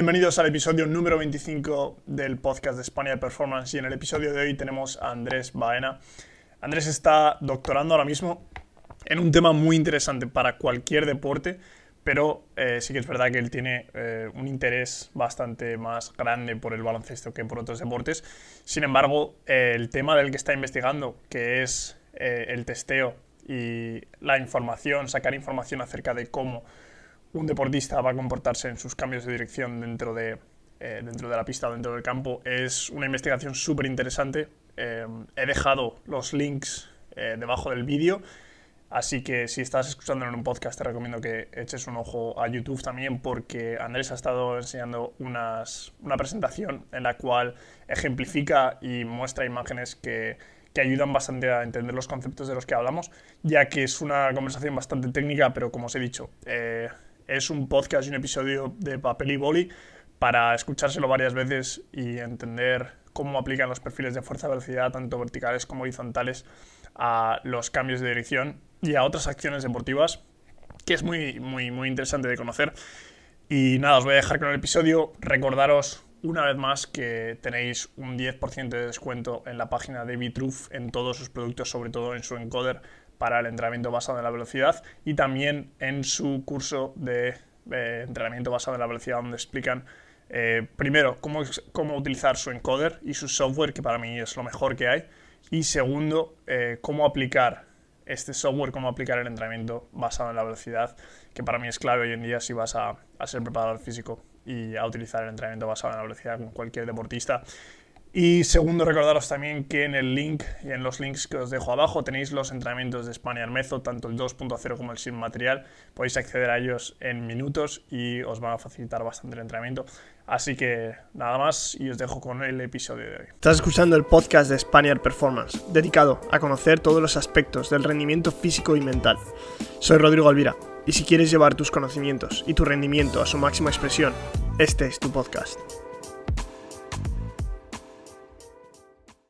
Bienvenidos al episodio número 25 del podcast de España de Performance y en el episodio de hoy tenemos a Andrés Baena. Andrés está doctorando ahora mismo en un tema muy interesante para cualquier deporte, pero eh, sí que es verdad que él tiene eh, un interés bastante más grande por el baloncesto que por otros deportes. Sin embargo, eh, el tema del que está investigando, que es el testeo y la información, sacar información acerca de cómo un deportista va a comportarse en sus cambios de dirección dentro de, eh, dentro de la pista o dentro del campo. Es una investigación súper interesante. Eh, he dejado los links eh, debajo del vídeo. Así que si estás escuchando en un podcast te recomiendo que eches un ojo a YouTube también porque Andrés ha estado enseñando unas, una presentación en la cual ejemplifica y muestra imágenes que, que, ayudan bastante a entender los conceptos de los que hablamos, ya que es una conversación bastante técnica, pero como os he dicho, es un podcast y un episodio de papel y boli para escuchárselo varias veces y entender cómo aplican los perfiles de fuerza-velocidad, tanto verticales como horizontales, a los cambios de dirección y a otras acciones deportivas, que es muy, muy, muy interesante de conocer. Y nada, os voy a dejar con el episodio. Recordaros una vez más que tenéis un 10% de descuento en la página de Bitruf en todos sus productos, sobre todo en su encoder para el entrenamiento basado en la velocidad y también en su curso de eh, entrenamiento basado en la velocidad donde explican eh, primero cómo, cómo utilizar su encoder y su software, que para mí es lo mejor que hay, y segundo, eh, cómo aplicar este software, cómo aplicar el entrenamiento basado en la velocidad, que para mí es clave hoy en día si vas a, a ser preparador físico y a utilizar el entrenamiento basado en la velocidad con cualquier deportista. Y segundo, recordaros también que en el link y en los links que os dejo abajo tenéis los entrenamientos de Spaniard Method, tanto el 2.0 como el sin material. Podéis acceder a ellos en minutos y os van a facilitar bastante el entrenamiento. Así que nada más y os dejo con el episodio de hoy. Estás escuchando el podcast de Spaniard Performance, dedicado a conocer todos los aspectos del rendimiento físico y mental. Soy Rodrigo Alvira y si quieres llevar tus conocimientos y tu rendimiento a su máxima expresión, este es tu podcast.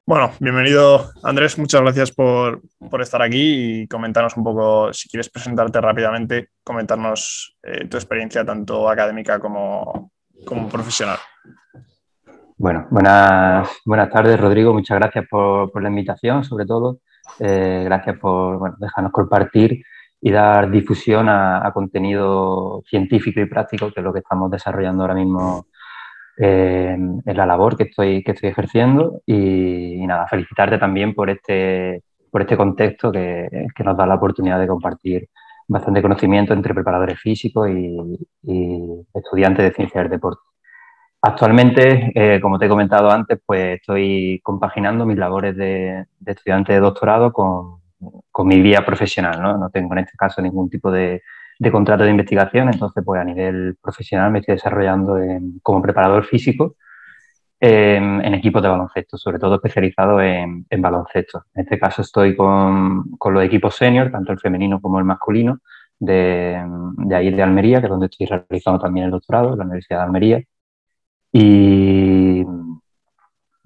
Bueno, bienvenido Andrés, muchas gracias por, estar aquí y comentarnos un poco, si quieres presentarte rápidamente, comentarnos eh, tu experiencia tanto académica como, profesional. Bueno, buenas, buenas tardes Rodrigo, muchas gracias por, la invitación sobre todo, eh, gracias por dejarnos compartir y dar difusión a contenido científico y práctico, que es lo que estamos desarrollando ahora mismo en la labor que estoy, que estoy ejerciendo y, nada, felicitarte también por este, por este contexto que, que, nos da la oportunidad de compartir bastante conocimiento entre preparadores físicos y, estudiantes de ciencias del deporte. Actualmente, eh, como te he comentado antes, pues estoy compaginando mis labores de, de estudiante de doctorado con, con mi vía profesional. ¿no? no tengo en este caso ningún tipo de, de contrato de investigación, entonces pues a nivel profesional me estoy desarrollando como preparador físico en, equipos de baloncesto, sobre todo especializado en, baloncesto. En este caso estoy con, los equipos senior, tanto el femenino como el masculino, de, de ahí de Almería, que es donde estoy realizando también el doctorado, en la Universidad de Almería. Y,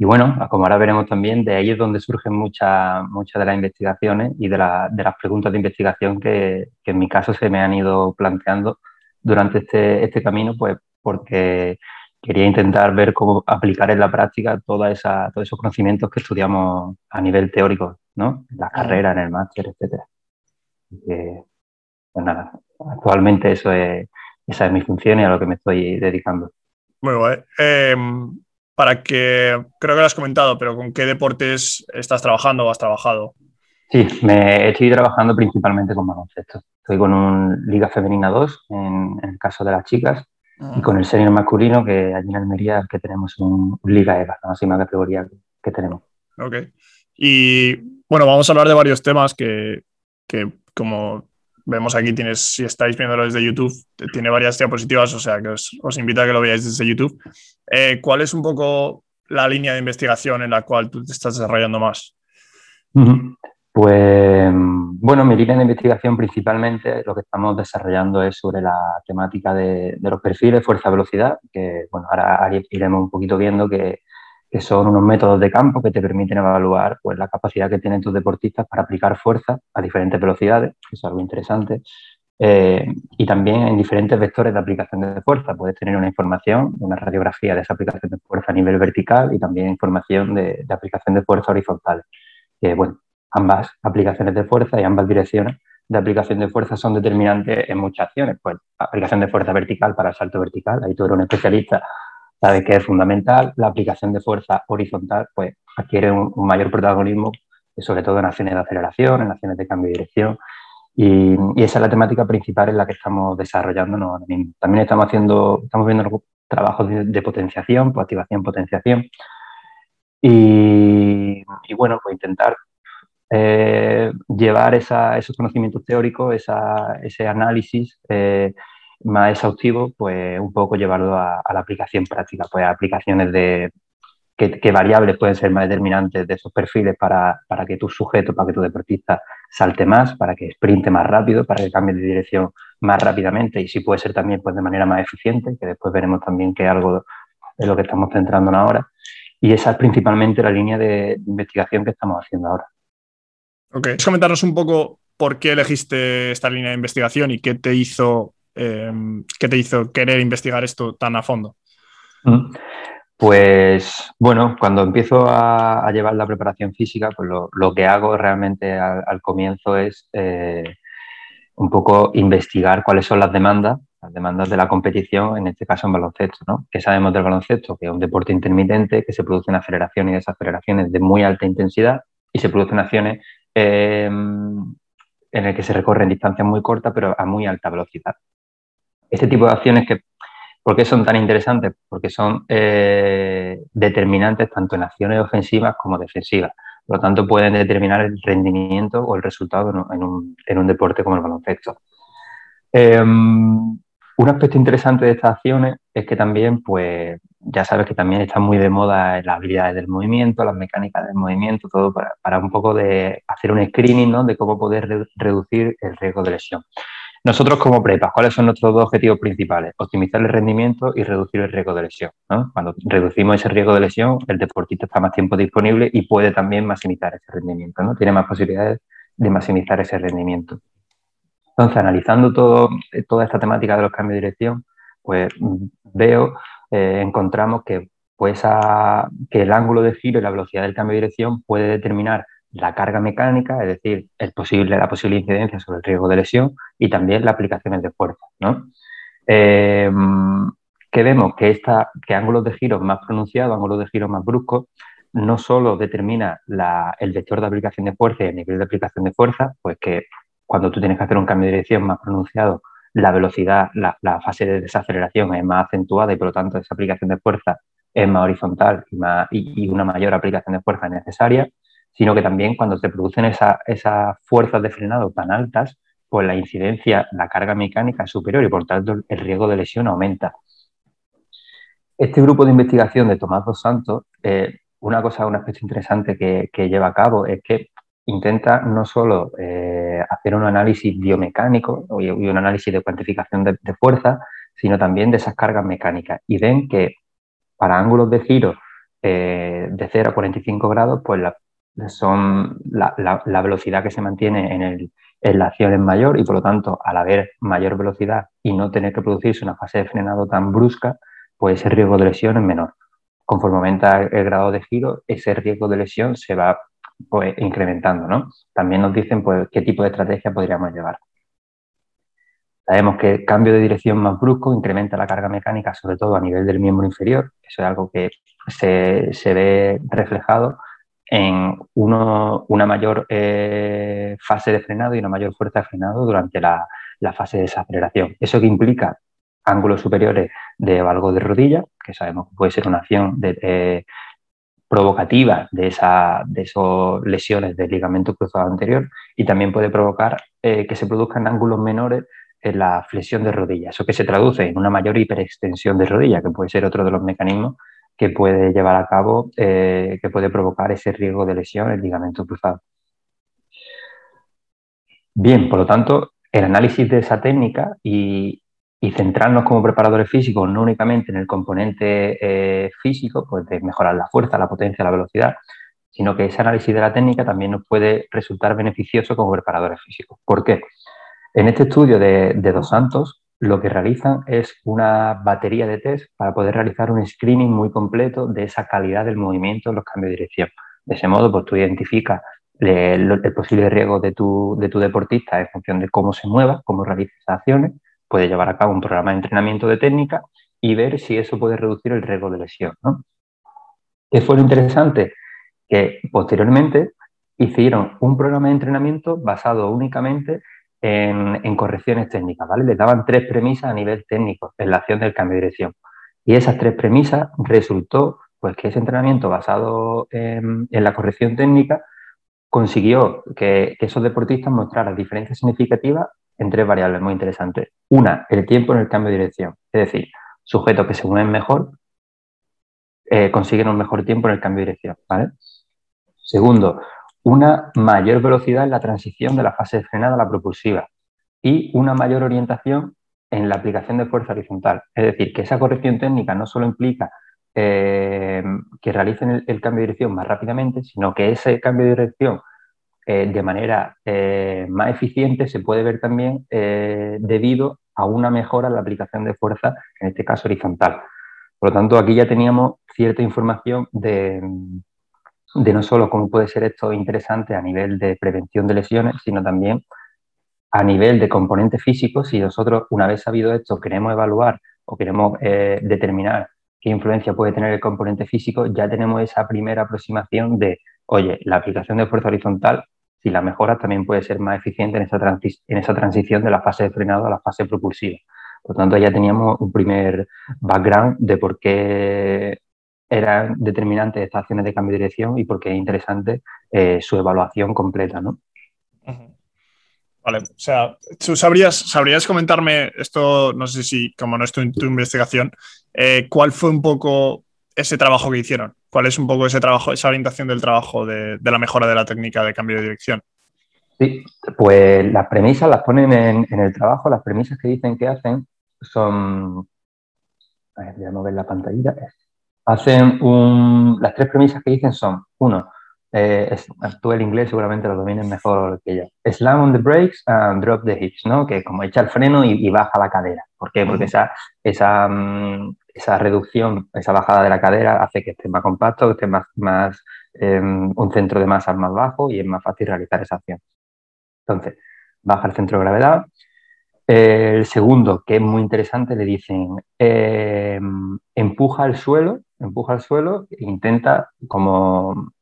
y bueno, como ahora veremos también, de ahí es donde surgen muchas muchas de las investigaciones y de, de, las preguntas de investigación que, que, en mi caso se me han ido planteando durante este, este camino, pues porque quería intentar ver cómo aplicar en la práctica toda esa, todos esos conocimientos que estudiamos a nivel teórico, ¿no? En la carrera, en el máster, etc. pues nada, actualmente eso es, esa es mi función y a lo que me estoy dedicando. Muy guay. Eh, para que, creo que lo has comentado, pero ¿con qué deportes estás trabajando o has trabajado? Sí, me estoy trabajando principalmente con baloncesto. Estoy con un Liga Femenina 2, en, el caso de las chicas, y con el senior masculino, que allí en Almería que tenemos un, Liga EVA, la máxima categoría que, tenemos. Ok. Y bueno, vamos a hablar de varios temas que, que como vemos aquí, tienes, si estáis viéndolo desde YouTube, tiene varias diapositivas, o sea que os, invito a que lo veáis desde YouTube. Eh, ¿Cuál es un poco la línea de investigación en la cual tú te estás desarrollando más? Pues bueno, mi línea de investigación principalmente lo que estamos desarrollando es sobre la temática de, de los perfiles fuerza-velocidad, que bueno, ahora iremos un poquito viendo que que son unos métodos de campo que te permiten evaluar pues, la capacidad que tienen tus deportistas para aplicar fuerza a diferentes velocidades, que es algo interesante, eh, y también en diferentes vectores de aplicación de fuerza. Puedes tener una información, una radiografía de esa aplicación de fuerza a nivel vertical y también información de, aplicación de fuerza horizontal. bueno, ambas aplicaciones de fuerza y ambas direcciones de aplicación de fuerza son determinantes en muchas acciones. Pues aplicación de fuerza vertical para el salto vertical, ahí tú eres un especialista, sabes que es fundamental. La aplicación de fuerza horizontal, pues adquiere un, mayor protagonismo, sobre todo en acciones de aceleración, en acciones de cambio de dirección. Y, esa es la temática principal en la que estamos desarrollándonos ahora. También estamos haciendo, estamos viendo trabajos de, potenciación, pues activación, potenciación. Y, bueno, pues intentar eh, llevar esos conocimientos teóricos, ese análisis eh, más exhaustivo, pues un poco llevarlo a, la aplicación práctica, pues aplicaciones de qué, variables pueden ser más determinantes de esos perfiles para, que tu sujeto, para que tu deportista salte más, para que sprinte más rápido, para que cambie de dirección más rápidamente y si puede ser también pues, de manera más eficiente, que después veremos también que algo es lo que estamos centrando ahora. Y esa es principalmente la línea de investigación que estamos haciendo ahora. Ok, ¿puedes comentarnos un poco por qué elegiste esta línea de investigación y qué te hizo, em, qué te hizo querer investigar esto tan a fondo? Mm. Pues bueno, cuando empiezo a, llevar la preparación física, pues lo, que hago realmente al, comienzo es eh, un poco investigar cuáles son las demandas, las demandas de la competición, en este caso en baloncesto, ¿no? ¿Qué sabemos del baloncesto? Que es un deporte intermitente, que se producen aceleraciones y desaceleraciones de muy alta intensidad y se producen acciones Em, en el que se recorren distancias muy cortas pero a muy alta velocidad. Este tipo de acciones que, ¿por qué son tan interesantes? Porque son eh, determinantes tanto en acciones ofensivas como defensivas. Por lo tanto, pueden determinar el rendimiento o el resultado en un, deporte como el baloncesto. Em, un aspecto interesante de estas acciones es que también, pues, ya sabes que también están muy de moda las habilidades del movimiento, las mecánicas del movimiento, todo para, un poco de hacer un screening. De cómo poder reducir el riesgo de lesión. Nosotros como prepas, ¿cuáles son nuestros dos objetivos principales? Optimizar el rendimiento y reducir el riesgo de lesión. Cuando reducimos ese riesgo de lesión, el deportista está más tiempo disponible y puede también maximizar ese rendimiento, ¿no? Tiene más posibilidades de maximizar ese rendimiento. Entonces, analizando todo, toda esta temática de los cambios de dirección, pues veo, eh, encontramos que, pues que el ángulo de giro y la velocidad del cambio de dirección puede determinar la carga mecánica, es decir, la posible incidencia sobre el riesgo de lesión y también las aplicaciones de fuerza. ¿no? Em, que vemos que, esta, que ángulos de giro más pronunciados, ángulos de giro más bruscos, no solo determina el vector de aplicación de fuerza y el nivel de aplicación de fuerza, pues que cuando tú tienes que hacer un cambio de dirección más pronunciado, la velocidad, la, fase de desaceleración es más acentuada y por lo tanto esa aplicación de fuerza es más horizontal y, una mayor aplicación de fuerza necesaria, sino que también cuando se producen esas fuerzas de frenado tan altas, pues la incidencia, la carga mecánica es superior y por tanto el riesgo de lesión aumenta. Este grupo de investigación de Tomás Dos Santos, eh, una cosa, un aspecto interesante que, lleva a cabo es que intenta no solo eh, hacer un análisis biomecánico y, un análisis de cuantificación de, fuerza, sino también de esas cargas mecánicas. Y ven que para ángulos de giro eh, de 0 a 45 grados, pues la, son la, velocidad que se mantiene en, el, en, la acción es mayor y por lo tanto, al haber mayor velocidad y no tener que producirse una fase de frenado tan brusca, pues ese riesgo de lesión es menor. Conforme aumenta el grado de giro, ese riesgo de lesión se va pues, incrementando, ¿no? También nos dicen pues, qué tipo de estrategia podríamos llevar. Sabemos que el cambio de dirección más brusco incrementa la carga mecánica, sobre todo a nivel del miembro inferior. Eso es algo que se, ve reflejado en una mayor eh, fase de frenado y una mayor fuerza de frenado durante la, fase de desaceleración. Eso que implica ángulos superiores de valgo de rodilla, que sabemos que puede ser una acción de, provocativa de, de esas lesiones del ligamento cruzado anterior y también puede provocar eh, que se produzcan ángulos menores en la flexión de rodilla. Eso que se traduce en una mayor hiperextensión de rodilla, que puede ser otro de los mecanismos que puede llevar a cabo, eh, que puede provocar ese riesgo de lesión el ligamento cruzado. Bien, por lo tanto, el análisis de esa técnica y, y centrarnos como preparadores físicos no únicamente en el componente eh, físico, pues de mejorar la fuerza, la potencia, la velocidad, sino que ese análisis de la técnica también nos puede resultar beneficioso como preparadores físicos. ¿Por qué? En este estudio de, de Dos Santos, lo que realizan es una batería de test para poder realizar un screening muy completo de esa calidad del movimiento en los cambios de dirección. De ese modo, pues tú identificas el, posible riesgo de tu, de tu deportista en función de cómo se mueva, cómo realiza esas acciones, puede llevar a cabo un programa de entrenamiento de técnica y ver si eso puede reducir el riesgo de lesión. ¿no? ¿Qué fue lo interesante? Que posteriormente hicieron un programa de entrenamiento basado únicamente en, correcciones técnicas, ¿vale? Les daban tres premisas a nivel técnico en la acción del cambio de dirección. Y esas tres premisas resultó pues que ese entrenamiento basado en, la corrección técnica consiguió que, esos deportistas mostraran diferencias significativas en tres variables muy interesantes. Una, el tiempo en el cambio de dirección. Es decir, sujetos que se mueven mejor eh, consiguen un mejor tiempo en el cambio de dirección. ¿vale? Segundo, una mayor velocidad en la transición de la fase de frenada a la propulsiva y una mayor orientación en la aplicación de fuerza horizontal. Es decir, que esa corrección técnica no solo implica eh, que realicen el, cambio de dirección más rápidamente, sino que ese cambio de dirección eh, de manera eh, más eficiente se puede ver también debido a una mejora en la aplicación de fuerza, en este caso horizontal. Por lo tanto, aquí ya teníamos cierta información de, de no solo cómo puede ser esto interesante a nivel de prevención de lesiones, sino también a nivel de componentes físicos, si nosotros, una vez sabido esto, queremos evaluar o queremos eh, determinar qué influencia puede tener el componente físico, ya tenemos esa primera aproximación de, oye, la aplicación de fuerza horizontal, si la mejora, también puede ser más eficiente en esa, en esa transición de la fase de frenado a la fase propulsiva. Por tanto, ya teníamos un primer background de por qué eran determinantes estas acciones de cambio de dirección y porque es interesante eh, su evaluación completa, ¿no? Vale, o sea, ¿tú sabrías, sabrías comentarme esto, no sé si, como no en tu investigación, eh, cuál fue un poco ese trabajo que hicieron? ¿Cuál es un poco ese trabajo, esa orientación del trabajo de, la mejora de la técnica de cambio de dirección? Sí, pues las premisas las ponen en, en el trabajo, las premisas que dicen que hacen son, a ver, voy a mover la pantallita, hacen un, las tres premisas que dicen son, uno, eh, tú el inglés seguramente lo domines mejor que yo, slam on the brakes and drop the hips, ¿no? Que como echa el freno y, baja la cadera. ¿Por qué? Porque esa, esa, mm, esa, reducción, esa bajada de la cadera hace que esté más compacto, que esté más, más em, un centro de masa más bajo y es más fácil realizar esa acción. Entonces, baja el centro de gravedad, el segundo, que es muy interesante, le dicen em, empuja al suelo, empuja al suelo e intenta como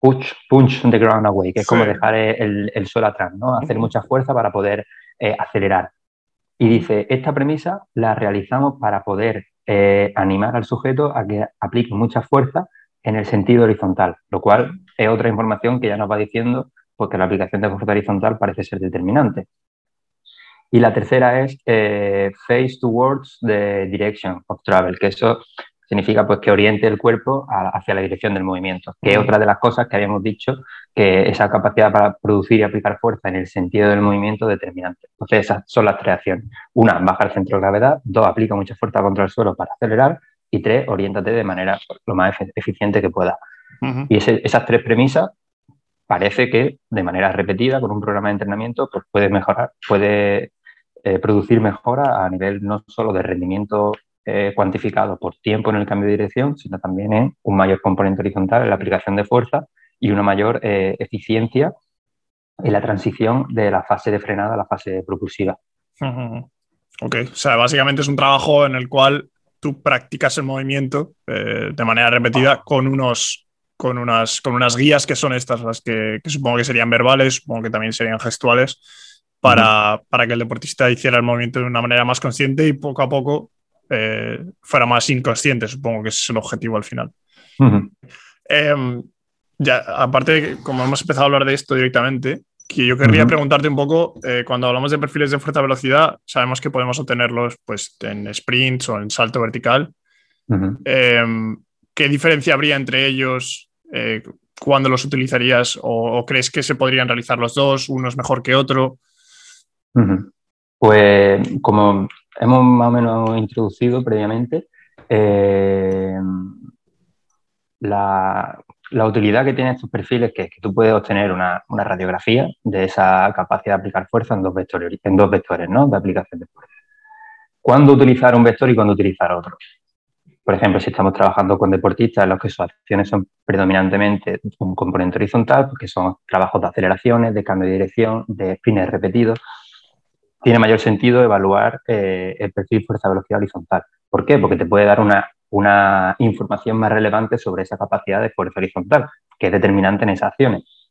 push, punch the ground away, que es como dejar el, suelo atrás, ¿no? Hacer mucha fuerza para poder eh, acelerar. Y dice, esta premisa la realizamos para poder eh, animar al sujeto a que aplique mucha fuerza en el sentido horizontal, lo cual es otra información que ya nos va diciendo porque la aplicación de fuerza horizontal parece ser determinante. Y la tercera es eh, face towards the direction of travel, que eso significa pues que oriente el cuerpo hacia la dirección del movimiento, que es otra de las cosas que habíamos dicho, que esa capacidad para producir y aplicar fuerza en el sentido del movimiento determinante. Entonces esas son las tres acciones. Una, baja el centro de gravedad, dos, aplica mucha fuerza contra el suelo para acelerar y tres, oriéntate de manera lo más eficiente que pueda. Y esas tres premisas parece que de manera repetida con un programa de entrenamiento pues puede mejorar, puede eh, producir mejora a nivel no solo de rendimiento eh, cuantificado por tiempo en el cambio de dirección, sino también en un mayor componente horizontal en la aplicación de fuerza y una mayor eh, eficiencia en la transición de la fase de frenada a la fase propulsiva. Ok, o sea, básicamente es un trabajo en el cual tú practicas el movimiento de manera repetida con unos con unas, con unas guías que son estas, las que, que, supongo que serían verbales, supongo que también serían gestuales, para, que el deportista hiciera el movimiento de una manera más consciente y poco a poco eh, fuera más inconsciente, supongo que es el objetivo al final. Em, ya, aparte, como hemos empezado a hablar de esto directamente, que yo querría preguntarte un poco, eh, cuando hablamos de perfiles de fuerza-velocidad, sabemos que podemos obtenerlos pues, en sprints o en salto vertical. Em, ¿Qué diferencia habría entre ellos? Eh, ¿Cuándo los utilizarías? O, crees que se podrían realizar los dos? ¿Uno es mejor que otro? Pues como hemos más o menos introducido previamente, eh, la utilidad que tienen estos perfiles es que, tú puedes obtener una, radiografía de esa capacidad de aplicar fuerza en dos vectores, en dos vectores ¿no? de aplicación de fuerza. ¿Cuándo utilizar un vector y cuándo utilizar otro? Por ejemplo, si estamos trabajando con deportistas en los que sus acciones son predominantemente un componente horizontal, porque son trabajos de aceleraciones, de cambio de dirección, de spins repetidos, tiene mayor sentido evaluar eh, el perfil fuerza-velocidad horizontal. ¿Por qué? Porque te puede dar una información más relevante sobre esa capacidad de fuerza horizontal, que es determinante en esas acciones.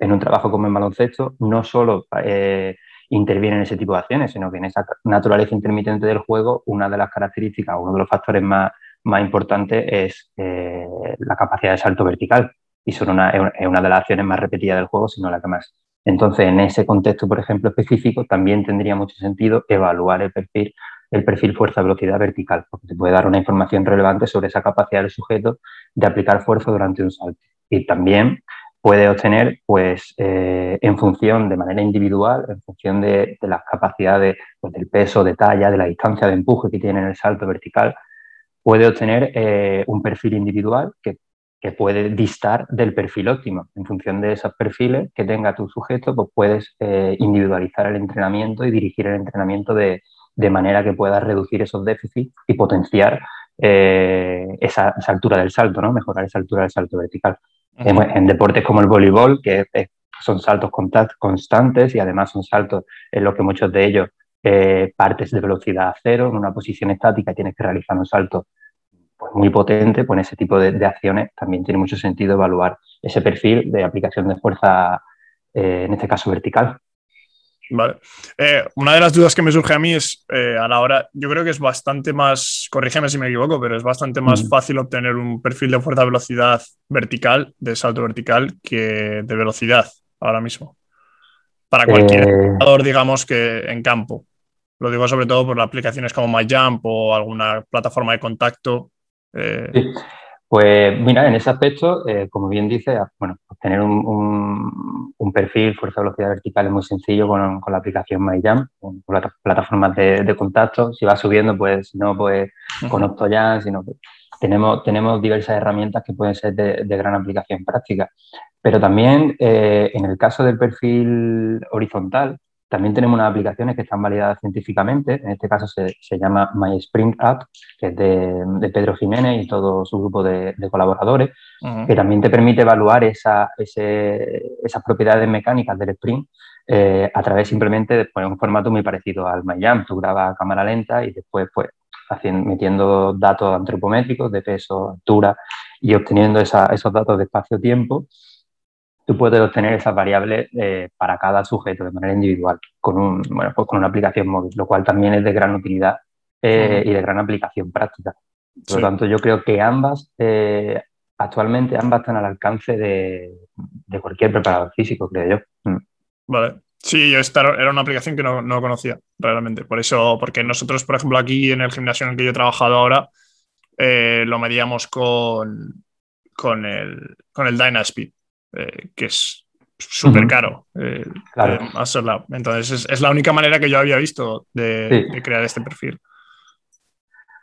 En un trabajo como en baloncesto, no solo eh, interviene en ese tipo de acciones, sino que en esa naturaleza intermitente del juego, una de las características, uno de los factores más, más importantes es eh, la capacidad de salto vertical. Y son una, es una de las acciones más repetidas del juego, sino la que más. Entonces, en ese contexto, por ejemplo, específico, también tendría mucho sentido evaluar el perfil el perfil fuerza-velocidad vertical, porque te puede dar una información relevante sobre esa capacidad del sujeto de aplicar fuerza durante un salto. Y también puede obtener, pues, eh, en función de manera individual, en función de, las capacidades pues, del peso, de talla, de la distancia de empuje que tiene en el salto vertical, puede obtener eh, un perfil individual que, puede distar del perfil óptimo. En función de esos perfiles que tenga tu sujeto, pues puedes eh, individualizar el entrenamiento y dirigir el entrenamiento de, de manera que puedas reducir esos déficits y potenciar eh, esa, altura del salto, ¿no? mejorar esa altura del salto vertical. en, deportes como el voleibol, que son saltos constantes y además son saltos en los que muchos de ellos eh, partes de velocidad a cero, en una posición estática tienes que realizar un salto muy potente, pues en ese tipo de, acciones también tiene mucho sentido evaluar ese perfil de aplicación de fuerza, eh, en este caso vertical. Vale. Eh, una de las dudas que me surge a mí es eh, a la hora, yo creo que es bastante más, corrígeme si me equivoco, pero es bastante más fácil obtener un perfil de fuerza-velocidad vertical, de salto vertical, que de velocidad ahora mismo. Para cualquier jugador, digamos que en campo. Lo digo sobre todo por aplicaciones como MyJump o alguna plataforma de contacto. Eh, sí. Pues mira, en ese aspecto, eh, como bien dice, bueno, obtener un, un, perfil fuerza-velocidad vertical es muy sencillo con, con la aplicación MyJam, con, las plataformas de, de, contacto. Si va subiendo, pues no, pues con OptoJam, sino que tenemos, tenemos diversas herramientas que pueden ser de, de gran aplicación práctica. Pero también eh, en el caso del perfil horizontal, también tenemos unas aplicaciones que están validadas científicamente. En este caso se, se llama MySprint App, que es de, Pedro Jiménez y todo su grupo de, colaboradores, que también te permite evaluar esa, esas propiedades mecánicas del sprint eh, a través simplemente de un formato muy parecido al MyJam. Tú grabas a cámara lenta y después pues, haciendo, metiendo datos antropométricos de peso, altura y obteniendo esos datos de espacio-tiempo tú puedes obtener esas variables eh, para cada sujeto de manera individual con, un, bueno, pues con una aplicación móvil, lo cual también es de gran utilidad eh, y de gran aplicación práctica. Por lo tanto, yo creo que ambas, eh, actualmente ambas están al alcance de, cualquier preparador físico, creo yo. Mm. Vale. Sí, esta era una aplicación que no, no, conocía realmente. Por eso, porque nosotros, por ejemplo, aquí en el gimnasio en el que yo he trabajado ahora, lo medíamos con, con el, con el Dynaspeed eh, que es súper caro. Eh, claro. Entonces, es, la única manera que yo había visto de, crear este perfil.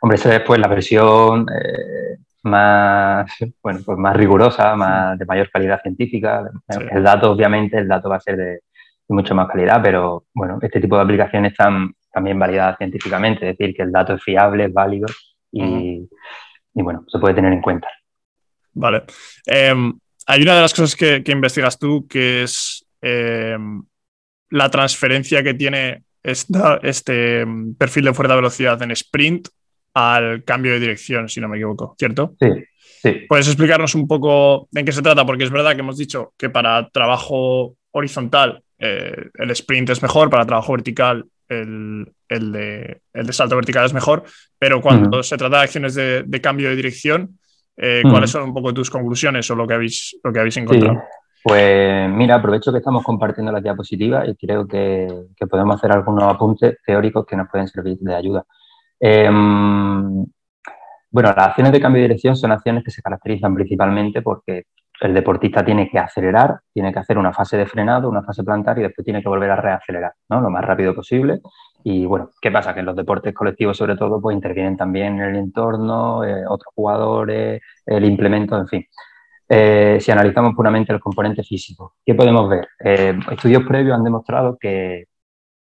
Hombre, esa es pues la versión eh, más, bueno, pues más rigurosa, más, de mayor calidad científica. El dato, obviamente, el dato va a ser de, mucho más calidad, pero bueno, este tipo de aplicaciones están también validadas científicamente, es decir, que el dato es fiable, es válido y, y bueno, se puede tener en cuenta. Vale. Em, hay una de las cosas que, investigas tú que es eh, la transferencia que tiene este mm, perfil de fuerza velocidad en sprint al cambio de dirección, si no me equivoco, ¿cierto? Sí, sí. ¿Puedes explicarnos un poco en qué se trata? Porque es verdad que hemos dicho que para trabajo horizontal eh, el sprint es mejor, para trabajo vertical el, de, salto vertical es mejor, pero cuando se trata de acciones de, de cambio de dirección, eh, ¿Cuáles son un poco tus conclusiones o lo que habéis, lo que habéis encontrado? Pues mira, aprovecho que estamos compartiendo la diapositiva y creo que, podemos hacer algunos apuntes teóricos que nos pueden servir de ayuda. Em, bueno, las acciones de cambio de dirección son acciones que se caracterizan principalmente porque el deportista tiene que acelerar, tiene que hacer una fase de frenado, una fase plantar y después tiene que volver a reacelerar, ¿no? Lo más rápido posible. Y bueno, ¿qué pasa? Que en los deportes colectivos, sobre todo, pues intervienen también el entorno, eh, otros jugadores, el implemento, en fin. eh, si analizamos puramente el componente físico. ¿Qué podemos ver? Eh, estudios previos han demostrado que,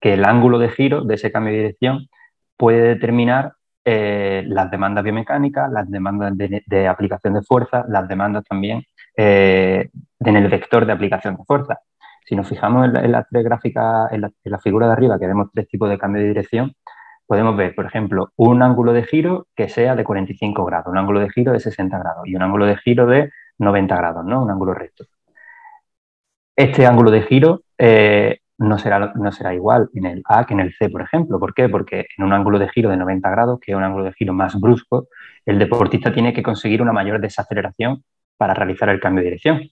el ángulo de giro de ese cambio de dirección puede determinar las demandas biomecánicas, las demandas de, aplicación de fuerza, las demandas también en el vector de aplicación de fuerza. Si nos fijamos en, las tres gráficas, en la, figura de arriba, que vemos tres tipos de cambio de dirección, podemos ver, por ejemplo, un ángulo de giro que sea de 45 grados, un ángulo de giro de 60 grados y un ángulo de giro de 90 grados, ¿no? Un ángulo recto. Este ángulo de giro eh, no, será, no será igual en el A que en el C, por ejemplo. ¿Por qué? Porque en un ángulo de giro de 90 grados, que es un ángulo de giro más brusco, el deportista tiene que conseguir una mayor desaceleración para realizar el cambio de dirección.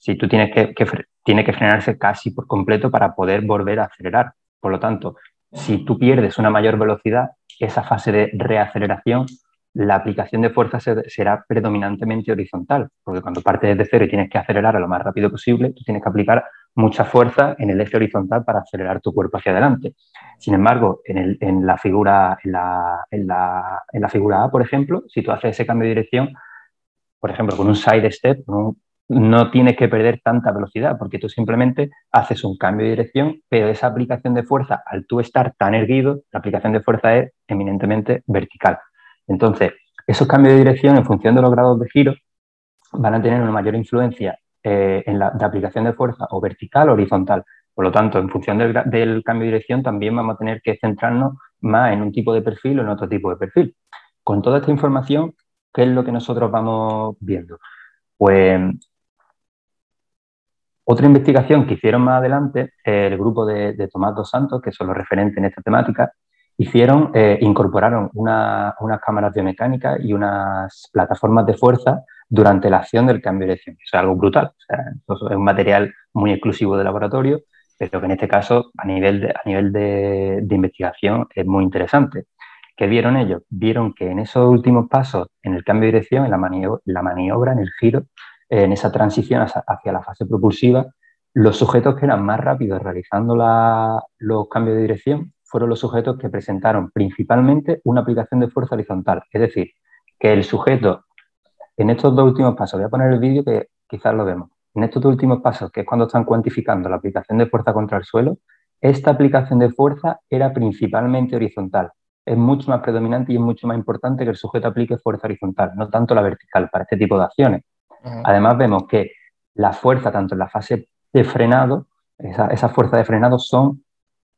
Si tú tienes que, tiene que frenarse casi por completo para poder volver a acelerar. Por lo tanto, si tú pierdes una mayor velocidad, esa fase de reaceleración la aplicación de fuerza será predominantemente horizontal, porque cuando partes desde cero y tienes que acelerar a lo más rápido posible, tú tienes que aplicar mucha fuerza en el eje horizontal para acelerar tu cuerpo hacia adelante. Sin embargo, en, la, figura, en, la, figura A, por ejemplo, si tú haces ese cambio de dirección, por ejemplo, con un side step, no tienes que perder tanta velocidad, porque tú simplemente haces un cambio de dirección, pero esa aplicación de fuerza, al tú estar tan erguido, la aplicación de fuerza es eminentemente vertical. Entonces, esos cambios de dirección en función de los grados de giro van a tener una mayor influencia eh, en la aplicación de fuerza o vertical o horizontal. Por lo tanto, en función del, cambio de dirección también vamos a tener que centrarnos más en un tipo de perfil o en otro tipo de perfil. Con toda esta información, ¿qué es lo que nosotros vamos viendo? Pues otra investigación que hicieron más adelante el grupo de, de Tomás Dos Santos, que son los referentes en esta temática, hicieron, eh, incorporaron unas cámaras biomecánicas y unas plataformas de fuerza durante la acción del cambio de dirección. Es algo brutal. es un material muy exclusivo de laboratorio, pero que en este caso, a nivel de, a nivel de, investigación, es muy interesante. ¿Qué vieron ellos? Vieron que en esos últimos pasos, en el cambio de dirección, en la maniobra en el giro, en esa transición hacia la fase propulsiva, los sujetos que eran más rápidos realizando los cambios de dirección fueron los sujetos que presentaron principalmente una aplicación de fuerza horizontal. Es decir, que el sujeto, en estos dos últimos pasos, voy a poner el vídeo que quizás lo vemos, en estos dos últimos pasos, que es cuando están cuantificando la aplicación de fuerza contra el suelo, esta aplicación de fuerza era principalmente horizontal. Es mucho más predominante y es mucho más importante que el sujeto aplique fuerza horizontal, no tanto la vertical para este tipo de acciones. Además, vemos que la fuerza, tanto en la fase de frenado, esa fuerzas de frenado son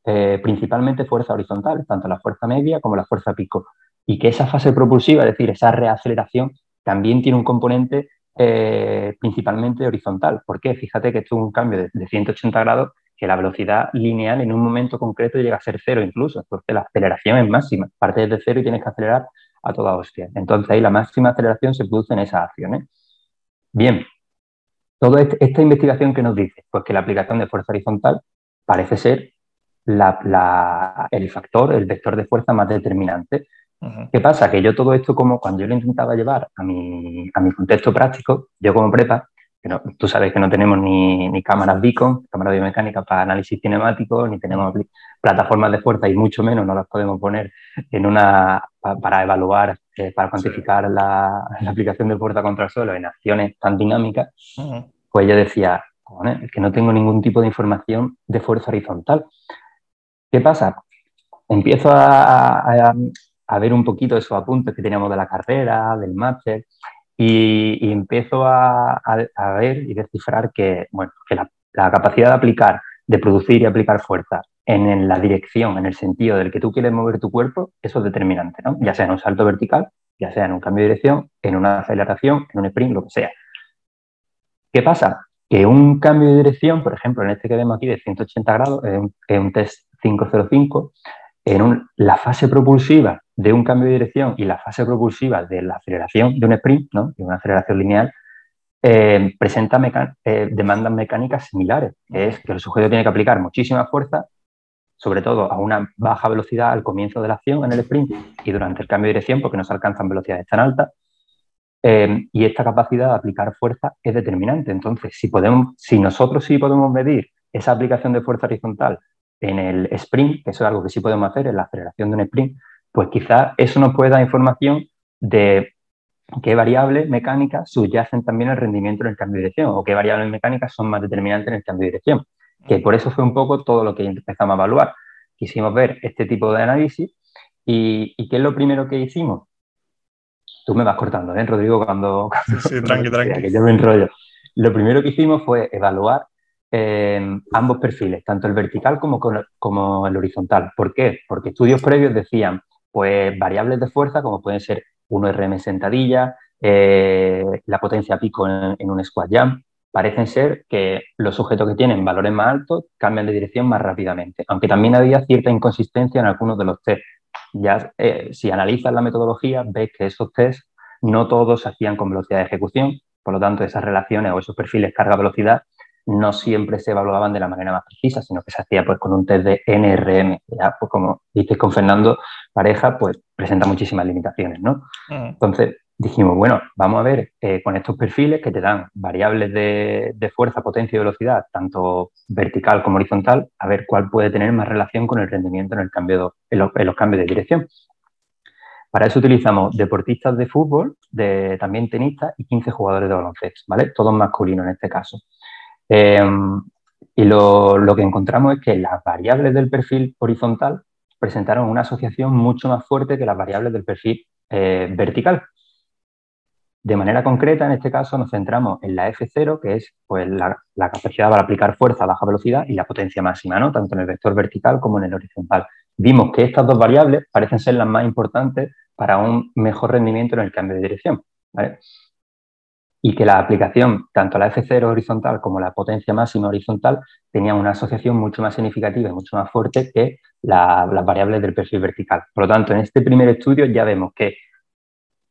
eh, principalmente fuerza horizontal, tanto la fuerza media como la fuerza pico. Y que esa fase propulsiva, es decir, esa reaceleración, también tiene un componente eh, principalmente horizontal. ¿Por qué? Fíjate que esto es un cambio de, 180 grados, que la velocidad lineal en un momento concreto llega a ser cero incluso. Entonces la aceleración es máxima. Parte desde cero y tienes que acelerar a toda hostia. Entonces ahí la máxima aceleración se produce en esas acciones. Bien, toda este, esta investigación que nos dice, pues que la aplicación de fuerza horizontal parece ser el factor, el vector de fuerza más determinante. ¿Qué pasa? Que yo todo esto, como cuando yo lo intentaba llevar a mi, a mi contexto práctico, yo como prepa, que no, tú sabes que no tenemos ni, ni cámaras Beacon, cámaras biomecánicas para análisis cinemático, ni tenemos plataformas de fuerza y mucho menos no las podemos poner en una para evaluar, eh, para cuantificar la, la, aplicación de fuerza contra el suelo en acciones tan dinámicas, pues yo decía, es que no tengo ningún tipo de información de fuerza horizontal. ¿Qué pasa? Empiezo a, ver un poquito esos apuntes que teníamos de la carrera, del máster, y, empiezo a, ver y descifrar que, bueno, que la, capacidad de aplicar, de producir y aplicar fuerza en, la dirección, en el sentido del que tú quieres mover tu cuerpo, eso es determinante, ¿no? Ya sea en un salto vertical, ya sea en un cambio de dirección, en una aceleración, en un sprint, lo que sea. ¿Qué pasa? Que un cambio de dirección, por ejemplo, en este que vemos aquí de 180 grados, es un test 505, en la fase propulsiva de un cambio de dirección y la fase propulsiva de la aceleración de un sprint, ¿no? de una aceleración lineal, eh, presenta eh, demandas mecánicas similares. es que el sujeto tiene que aplicar muchísima fuerza, sobre todo a una baja velocidad al comienzo de la acción en el sprint y durante el cambio de dirección, porque no se alcanzan velocidades tan altas. Eh, y esta capacidad de aplicar fuerza es determinante. Entonces, si, podemos, si nosotros sí podemos medir esa aplicación de fuerza horizontal en el sprint, que eso es algo que sí podemos hacer en la aceleración de un sprint, pues quizás eso nos puede dar información de qué variables mecánicas subyacen también al rendimiento en el cambio de dirección o qué variables mecánicas son más determinantes en el cambio de dirección. Que por eso fue un poco todo lo que empezamos a evaluar. Quisimos ver este tipo de análisis y, ¿qué es lo primero que hicimos? Tú me vas cortando, ¿eh, Rodrigo? Cuando, sí, tranqui, tranqui. Que yo me enrollo. Lo primero que hicimos fue evaluar eh, ambos perfiles, tanto el vertical como, como el horizontal. ¿Por qué? Porque estudios previos decían, pues variables de fuerza como pueden ser 1RM sentadilla, eh, la potencia pico en, un squat jump, parecen ser que los sujetos que tienen valores más altos cambian de dirección más rápidamente, aunque también había cierta inconsistencia en algunos de los test. Ya eh, si analizas la metodología, ves que esos test no todos se hacían con velocidad de ejecución, por lo tanto esas relaciones o esos perfiles carga-velocidad no siempre se evaluaban de la manera más precisa, sino que se hacía pues con un test de NRM. Ya, pues como dices con Fernando, pareja, pues presenta muchísimas limitaciones, ¿no? Entonces dijimos, bueno, vamos a ver eh, con estos perfiles que te dan variables de, fuerza, potencia y velocidad, tanto vertical como horizontal, a ver cuál puede tener más relación con el rendimiento en, el cambio en, los, cambios de dirección. Para eso utilizamos deportistas de fútbol, de, también tenistas y 15 jugadores de baloncesto, ¿vale? Todos masculinos en este caso. Em, y lo, que encontramos es que las variables del perfil horizontal presentaron una asociación mucho más fuerte que las variables del perfil eh, vertical. De manera concreta, en este caso, nos centramos en la F0, que es pues, la, capacidad para aplicar fuerza a baja velocidad y la potencia máxima, ¿no? tanto en el vector vertical como en el horizontal. Vimos que estas dos variables parecen ser las más importantes para un mejor rendimiento en el cambio de dirección. y que la aplicación, tanto la F0 horizontal como la potencia máxima horizontal, tenían una asociación mucho más significativa y mucho más fuerte que las variables del perfil vertical. Por lo tanto, en este primer estudio ya vemos que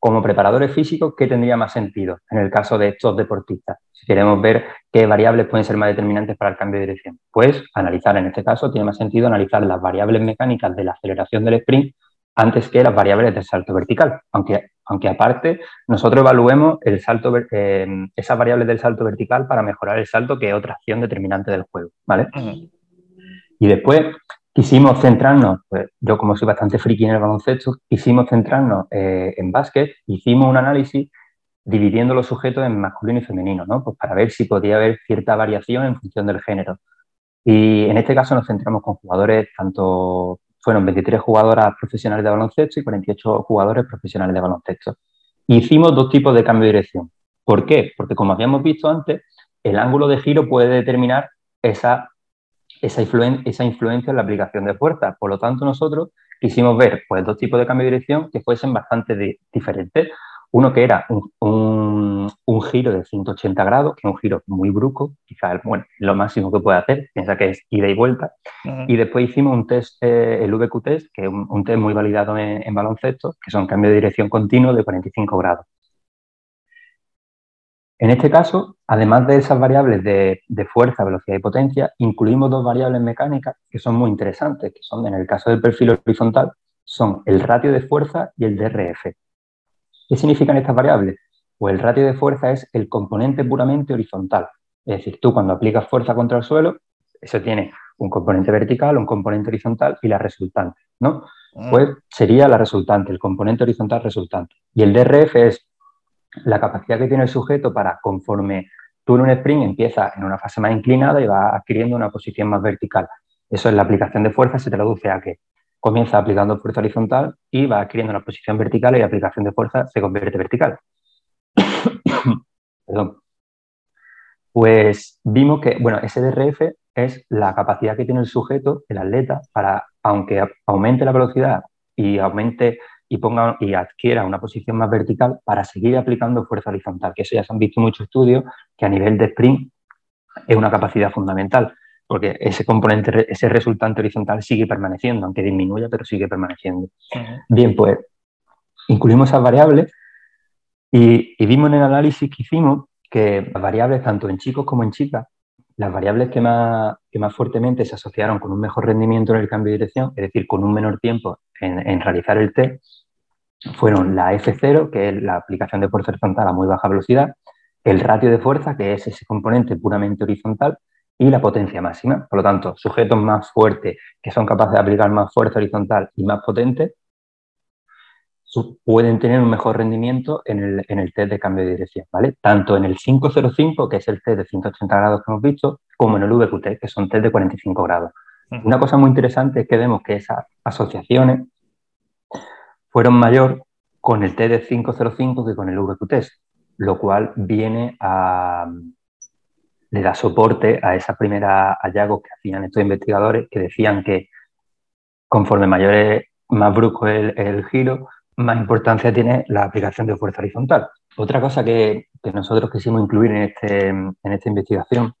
como preparadores físicos, ¿qué tendría más sentido en el caso de estos deportistas? Si queremos ver qué variables pueden ser más determinantes para el cambio de dirección, pues analizar, en este caso, tiene más sentido analizar las variables mecánicas de la aceleración del sprint antes que las variables del salto vertical, aunque, aunque aparte nosotros evaluemos el salto, eh, esas variables del salto vertical para mejorar el salto, que es otra acción determinante del juego, ¿vale? Y después quisimos centrarnos, pues, yo como soy bastante friki en el baloncesto, quisimos centrarnos eh, en básquet, hicimos un análisis dividiendo los sujetos en masculino y femenino, ¿no? Pues para ver si podía haber cierta variación en función del género. Y en este caso nos centramos con jugadores tanto fueron 23 jugadoras profesionales de baloncesto y 48 jugadores profesionales de baloncesto. Hicimos dos tipos de cambio de dirección. ¿Por qué? Porque como habíamos visto antes, el ángulo de giro puede determinar esa, esa, esa influencia en la aplicación de fuerza. Por lo tanto, nosotros quisimos ver pues, dos tipos de cambio de dirección que fuesen bastante diferentes. Uno que era un, giro de 180 grados, que es un giro muy brusco, quizás bueno, lo máximo que puede hacer, piensa que es ida y vuelta. Y después hicimos un test, eh, el VQ test, que es un, test muy validado en, baloncesto, que son cambios de dirección continuo de 45 grados. En este caso, además de esas variables de, de, fuerza, velocidad y potencia, incluimos dos variables mecánicas que son muy interesantes, que son, en el caso del perfil horizontal, son el ratio de fuerza y el DRF. ¿Qué significan estas variables? Pues el ratio de fuerza es el componente puramente horizontal. Es decir, tú cuando aplicas fuerza contra el suelo, eso tiene un componente vertical, un componente horizontal y la resultante, ¿no? Ah. Pues sería la resultante, el componente horizontal resultante. Y el DRF es la capacidad que tiene el sujeto para, conforme tú en un sprint empiezas en una fase más inclinada y va adquiriendo una posición más vertical. Eso es la aplicación de fuerza, se traduce a que comienza aplicando fuerza horizontal y va adquiriendo una posición vertical y la aplicación de fuerza se convierte vertical. Perdón. Pues vimos que, bueno, SDRF es la capacidad que tiene el sujeto, el atleta, para, aunque aumente la velocidad y aumente y ponga y adquiera una posición más vertical, para seguir aplicando fuerza horizontal, que eso ya se han visto muchos estudios, que a nivel de sprint es una capacidad fundamental porque ese componente, ese resultante horizontal sigue permaneciendo, aunque disminuya, pero sigue permaneciendo. Bien, pues incluimos esas variables y, vimos en el análisis que hicimos que las variables, tanto en chicos como en chicas, las variables que más, que más fuertemente se asociaron con un mejor rendimiento en el cambio de dirección, es decir, con un menor tiempo en, en realizar el test, fueron la F0, que es la aplicación de fuerza horizontal a muy baja velocidad, el ratio de fuerza, que es ese componente puramente horizontal, y la potencia máxima. Por lo tanto, sujetos más fuertes que son capaces de aplicar más fuerza horizontal y más potentes pueden tener un mejor rendimiento en el, en el test de cambio de dirección, ¿vale? Tanto en el 505, que es el test de 180 grados que hemos visto, como en el VQT, que son test de 45 grados. Una cosa muy interesante es que vemos que esas asociaciones fueron mayor con el test de 505 que con el VQT, lo cual viene a, le da soporte a esa primera hallazgos que hacían estos investigadores que decían que conforme mayor es, más brusco es el, giro, más importancia tiene la aplicación de fuerza horizontal. Otra cosa que, nosotros quisimos incluir en, este, en esta investigación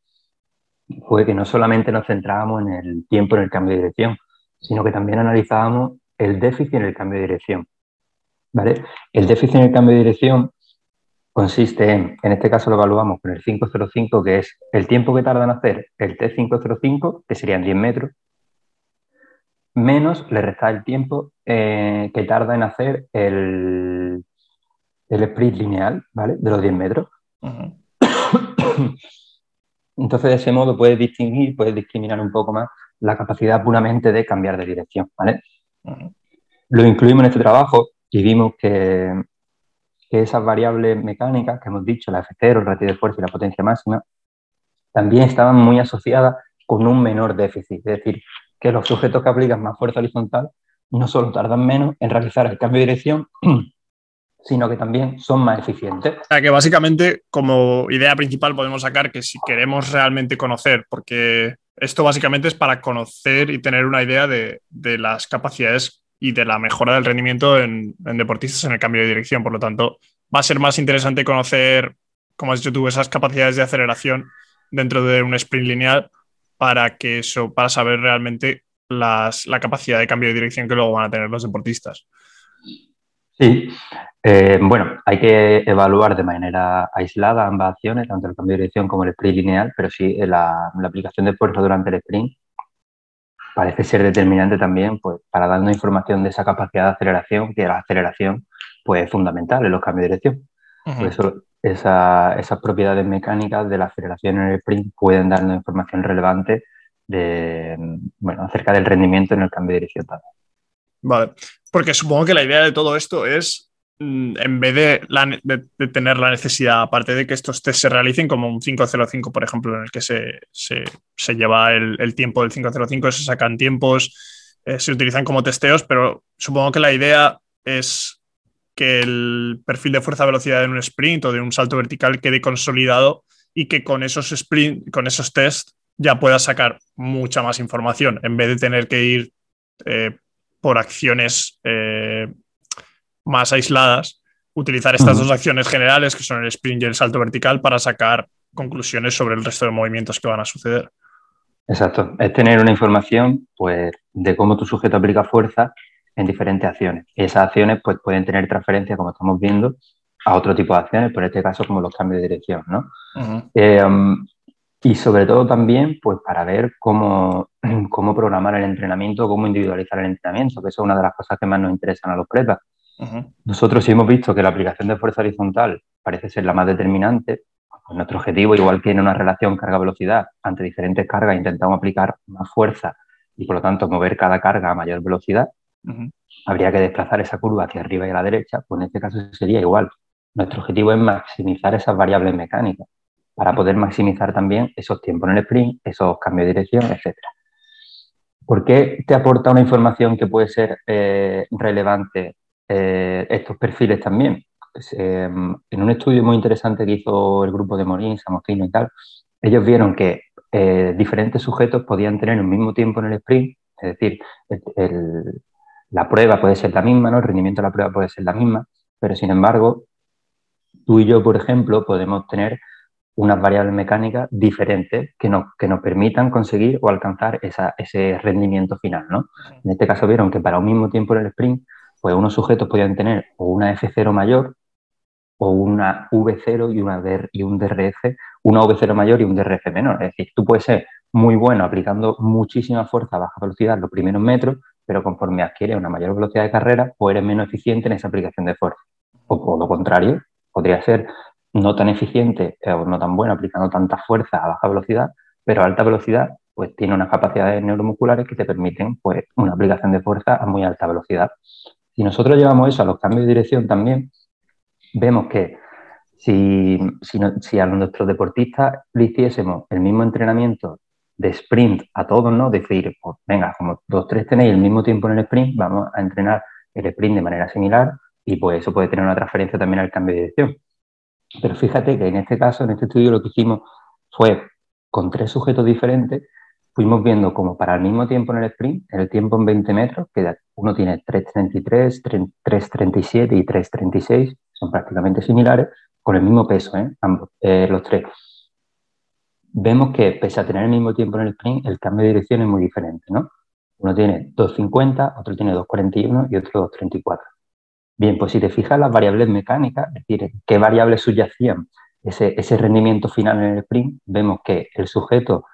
fue que no solamente nos centrábamos en el tiempo en el cambio de dirección, sino que también analizábamos el déficit en el cambio de dirección. ¿vale? El déficit en el cambio de dirección consiste en, en este caso lo evaluamos con el 505, que es el tiempo que tarda en hacer el T505, que serían 10 metros, menos le resta el tiempo eh, que tarda en hacer el, el sprint lineal, ¿vale? De los 10 metros. Entonces, de ese modo puedes distinguir, puedes discriminar un poco más la capacidad puramente de cambiar de dirección, ¿vale? Lo incluimos en este trabajo y vimos que, que esas variables mecánicas que hemos dicho, la F0, el ratio de fuerza y la potencia máxima, también estaban muy asociadas con un menor déficit. Es decir, que los sujetos que aplican más fuerza horizontal no solo tardan menos en realizar el cambio de dirección, sino que también son más eficientes. O sea, que básicamente como idea principal podemos sacar que si queremos realmente conocer, porque esto básicamente es para conocer y tener una idea de, las capacidades y de la mejora del rendimiento en, en, deportistas en el cambio de dirección. Por lo tanto, va a ser más interesante conocer, como has dicho tú, esas capacidades de aceleración dentro de un sprint lineal para que eso, para saber realmente las, la capacidad de cambio de dirección que luego van a tener los deportistas. Sí, eh, bueno, hay que evaluar de manera aislada ambas acciones, tanto el cambio de dirección como el sprint lineal, pero sí eh, la, la aplicación de fuerza durante el sprint parece ser determinante también pues, para darnos información de esa capacidad de aceleración, que la aceleración pues, es fundamental en los cambios de dirección. Por eso esas propiedades mecánicas de la aceleración en el sprint pueden darnos información relevante de, bueno, acerca del rendimiento en el cambio de dirección. Vale, porque supongo que la idea de todo esto es, mm, en vez de, tener la necesidad, aparte de que estos test se realicen como un 505, por ejemplo, en el que se, lleva el, tiempo del 505, se sacan tiempos, eh, se utilizan como testeos, pero supongo que la idea es que el perfil de fuerza-velocidad en un sprint o de un salto vertical quede consolidado y que con esos sprint, con esos test ya puedas sacar mucha más información en vez de tener que ir eh, por acciones eh, más aisladas, utilizar estas dos acciones generales que son el sprint y el salto vertical para sacar conclusiones sobre el resto de movimientos que van a suceder. Exacto, es tener una información pues, de cómo tu sujeto aplica fuerza en diferentes acciones. Y esas acciones pues, pueden tener transferencia, como estamos viendo, a otro tipo de acciones, por este caso como los cambios de dirección. ¿no? Eh, um, y sobre todo también pues, para ver cómo, cómo programar el entrenamiento, cómo individualizar el entrenamiento, que eso es una de las cosas que más nos interesan a los prepas. Nosotros sí hemos visto que la aplicación de fuerza horizontal parece ser la más determinante. Pues nuestro objetivo, igual que en una relación carga-velocidad, ante diferentes cargas intentamos aplicar más fuerza y por lo tanto mover cada carga a mayor velocidad, habría que desplazar esa curva hacia arriba y a la derecha, pues en este caso sería igual. Nuestro objetivo es maximizar esas variables mecánicas para poder maximizar también esos tiempos en el sprint, esos cambios de dirección, etc. ¿Por qué te aporta una información que puede ser eh, relevante eh, estos perfiles también? Pues, em, en un estudio muy interesante que hizo el grupo de Morín, Samostino y tal, ellos vieron que eh, diferentes sujetos podían tener un mismo tiempo en el sprint, es decir, el, la prueba puede ser la misma, ¿no? el rendimiento de la prueba puede ser la misma, pero sin embargo, tú y yo, por ejemplo, podemos tener unas variables mecánicas diferentes que nos, que nos permitan conseguir o alcanzar ese rendimiento final. ¿no? En este caso vieron que para un mismo tiempo en el sprint, pues unos sujetos podían tener o una F0 mayor o una V0 y, una y un DRF, una V0 mayor y un DRF menor. Es decir, tú puedes ser muy bueno aplicando muchísima fuerza a baja velocidad los primeros metros, pero conforme adquiere una mayor velocidad de carrera, pues eres menos eficiente en esa aplicación de fuerza. O por lo contrario, podría ser no tan eficiente eh, o no tan bueno aplicando tanta fuerza a baja velocidad, pero a alta velocidad pues tiene unas capacidades neuromusculares que te permiten pues una aplicación de fuerza a muy alta velocidad. Si nosotros llevamos eso a los cambios de dirección también, vemos que si, si, a nuestros deportistas le hiciésemos el mismo entrenamiento de sprint a todos, ¿no? Decir, pues venga, como dos, tres tenéis el mismo tiempo en el sprint, vamos a entrenar el sprint de manera similar y pues eso puede tener una transferencia también al cambio de dirección. Pero fíjate que en este caso, en este estudio, lo que hicimos fue con tres sujetos diferentes, fuimos viendo como para el mismo tiempo en el sprint, el tiempo en 20 metros, que uno tiene 3.33, 3.37 y 3.36, son prácticamente similares, con el mismo peso, ¿eh? Ambos, eh, los tres. Vemos que pese a tener el mismo tiempo en el sprint, el cambio de dirección es muy diferente, ¿no? Uno tiene 2.50, otro tiene 2.41 y otro 2.34. Bien, pues si te fijas las variables mecánicas, es decir, qué variables subyacían ese, ese rendimiento final en el sprint, vemos que el sujeto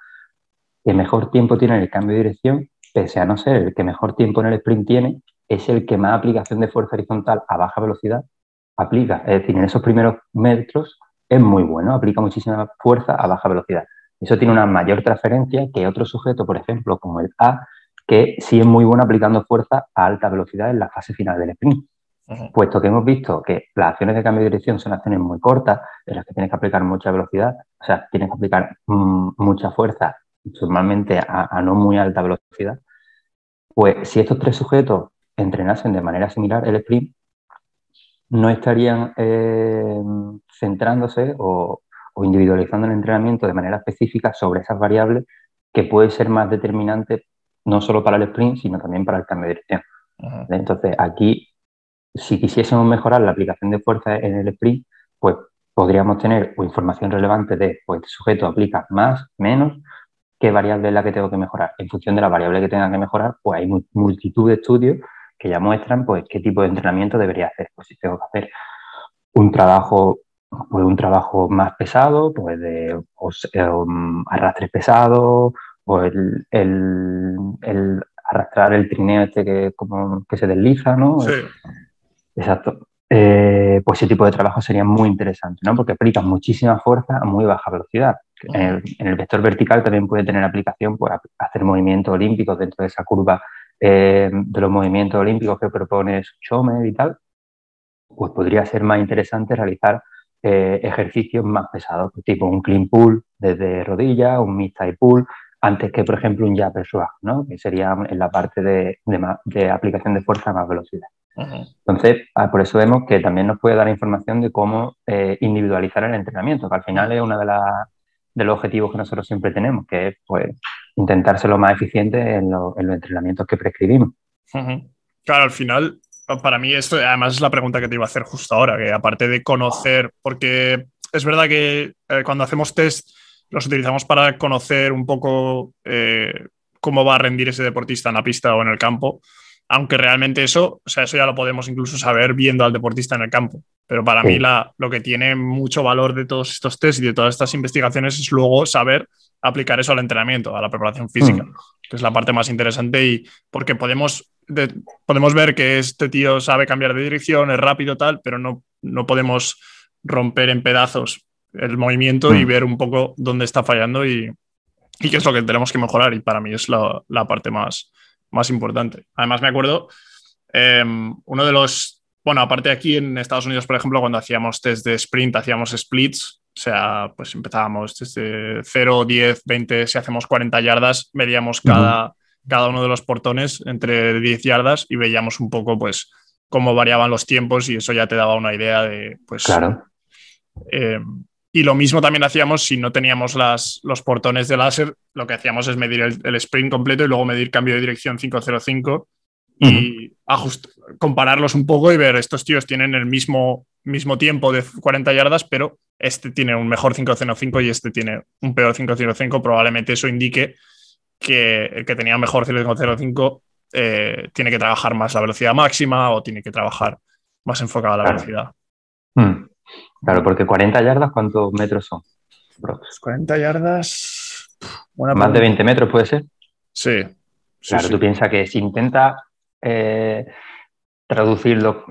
que mejor tiempo tiene en el cambio de dirección, pese a no ser el que mejor tiempo en el sprint tiene, es el que más aplicación de fuerza horizontal a baja velocidad aplica. Es decir, en esos primeros metros es muy bueno, aplica muchísima fuerza a baja velocidad. Eso tiene una mayor transferencia que otro sujeto, por ejemplo, como el A, que sí es muy bueno aplicando fuerza a alta velocidad en la fase final del sprint. Puesto que hemos visto que las acciones de cambio de dirección son acciones muy cortas, en las que tienes que aplicar mucha velocidad, o sea, tienes que aplicar mm, mucha fuerza, normalmente a, a, no muy alta velocidad, pues si estos tres sujetos entrenasen de manera similar el sprint, no estarían eh, centrándose o, individualizando el entrenamiento de manera específica sobre esas variables que puede ser más determinante no solo para el sprint, sino también para el cambio de dirección. Entonces, aquí, si quisiésemos mejorar la aplicación de fuerza en el sprint, pues podríamos tener información relevante de, pues, este sujeto aplica más, menos, qué variable es la que tengo que mejorar. En función de la variable que tenga que mejorar, pues hay multitud de estudios que ya muestran pues qué tipo de entrenamiento debería hacer. Pues si tengo que hacer un trabajo, pues un trabajo más pesado, pues de eh, um, arrastres pesados, o el, el, arrastrar el trineo este que, como, que se desliza, ¿no? Sí. Exacto. Eh, pues ese tipo de trabajo sería muy interesante, ¿no? Porque aplica muchísima fuerza a muy baja velocidad. En el, vector vertical también puede tener aplicación por hacer movimientos olímpicos dentro de esa curva eh, de los movimientos olímpicos que propone Schomer y tal, pues podría ser más interesante realizar eh, ejercicios más pesados, tipo un clean pull desde rodilla, un mid thigh pull, antes que, por ejemplo, un jumper swag, ¿no? que sería en la parte de, de, aplicación de fuerza a más velocidad. Entonces, ah, por eso vemos que también nos puede dar información de cómo eh, individualizar el entrenamiento, que al final es una de de los objetivos que nosotros siempre tenemos, que es pues, intentar ser lo más eficiente en, los entrenamientos que prescribimos. Claro, al final, para mí esto además es la pregunta que te iba a hacer justo ahora, que aparte de conocer, porque es verdad que eh, cuando hacemos test los utilizamos para conocer un poco eh, cómo va a rendir ese deportista en la pista o en el campo, aunque realmente eso, o sea, eso ya lo podemos incluso saber viendo al deportista en el campo. Pero para mí la, lo que tiene mucho valor de todos estos test y de todas estas investigaciones es luego saber aplicar eso al entrenamiento, a la preparación física, mm. que es la parte más interesante y porque podemos, podemos ver que este tío sabe cambiar de dirección, es rápido tal, pero no, no podemos romper en pedazos el movimiento y mm. ver un poco dónde está fallando y, y, qué es lo que tenemos que mejorar y para mí es la, la parte más, más importante. Además me acuerdo, em, uno de los bueno, aparte aquí en Estados Unidos, por ejemplo, cuando hacíamos test de sprint, hacíamos splits, o sea, pues empezábamos desde 0, 10, 20, si hacemos 40 yardas, medíamos cada, cada uno de los portones entre 10 yardas y veíamos un poco, pues, cómo variaban los tiempos y eso ya te daba una idea de, pues... Claro. Eh, y lo mismo también hacíamos si no teníamos las, los portones de láser, lo que hacíamos es medir el, el sprint completo y luego medir cambio de dirección 505 y compararlos un poco y ver, estos tíos tienen el mismo, mismo tiempo de 40 yardas, pero este tiene un mejor 505 y este tiene un peor 505. Probablemente eso indique que el que tenía mejor 505 eh, tiene que trabajar más la velocidad máxima o tiene que trabajar más enfocada a la velocidad. Hmm. Claro, porque 40 yardas, ¿cuántos metros son? 40 pues yardas. más de 20 metros puede ser. Sí. claro, tú piensas que si intenta eh, traducirlo,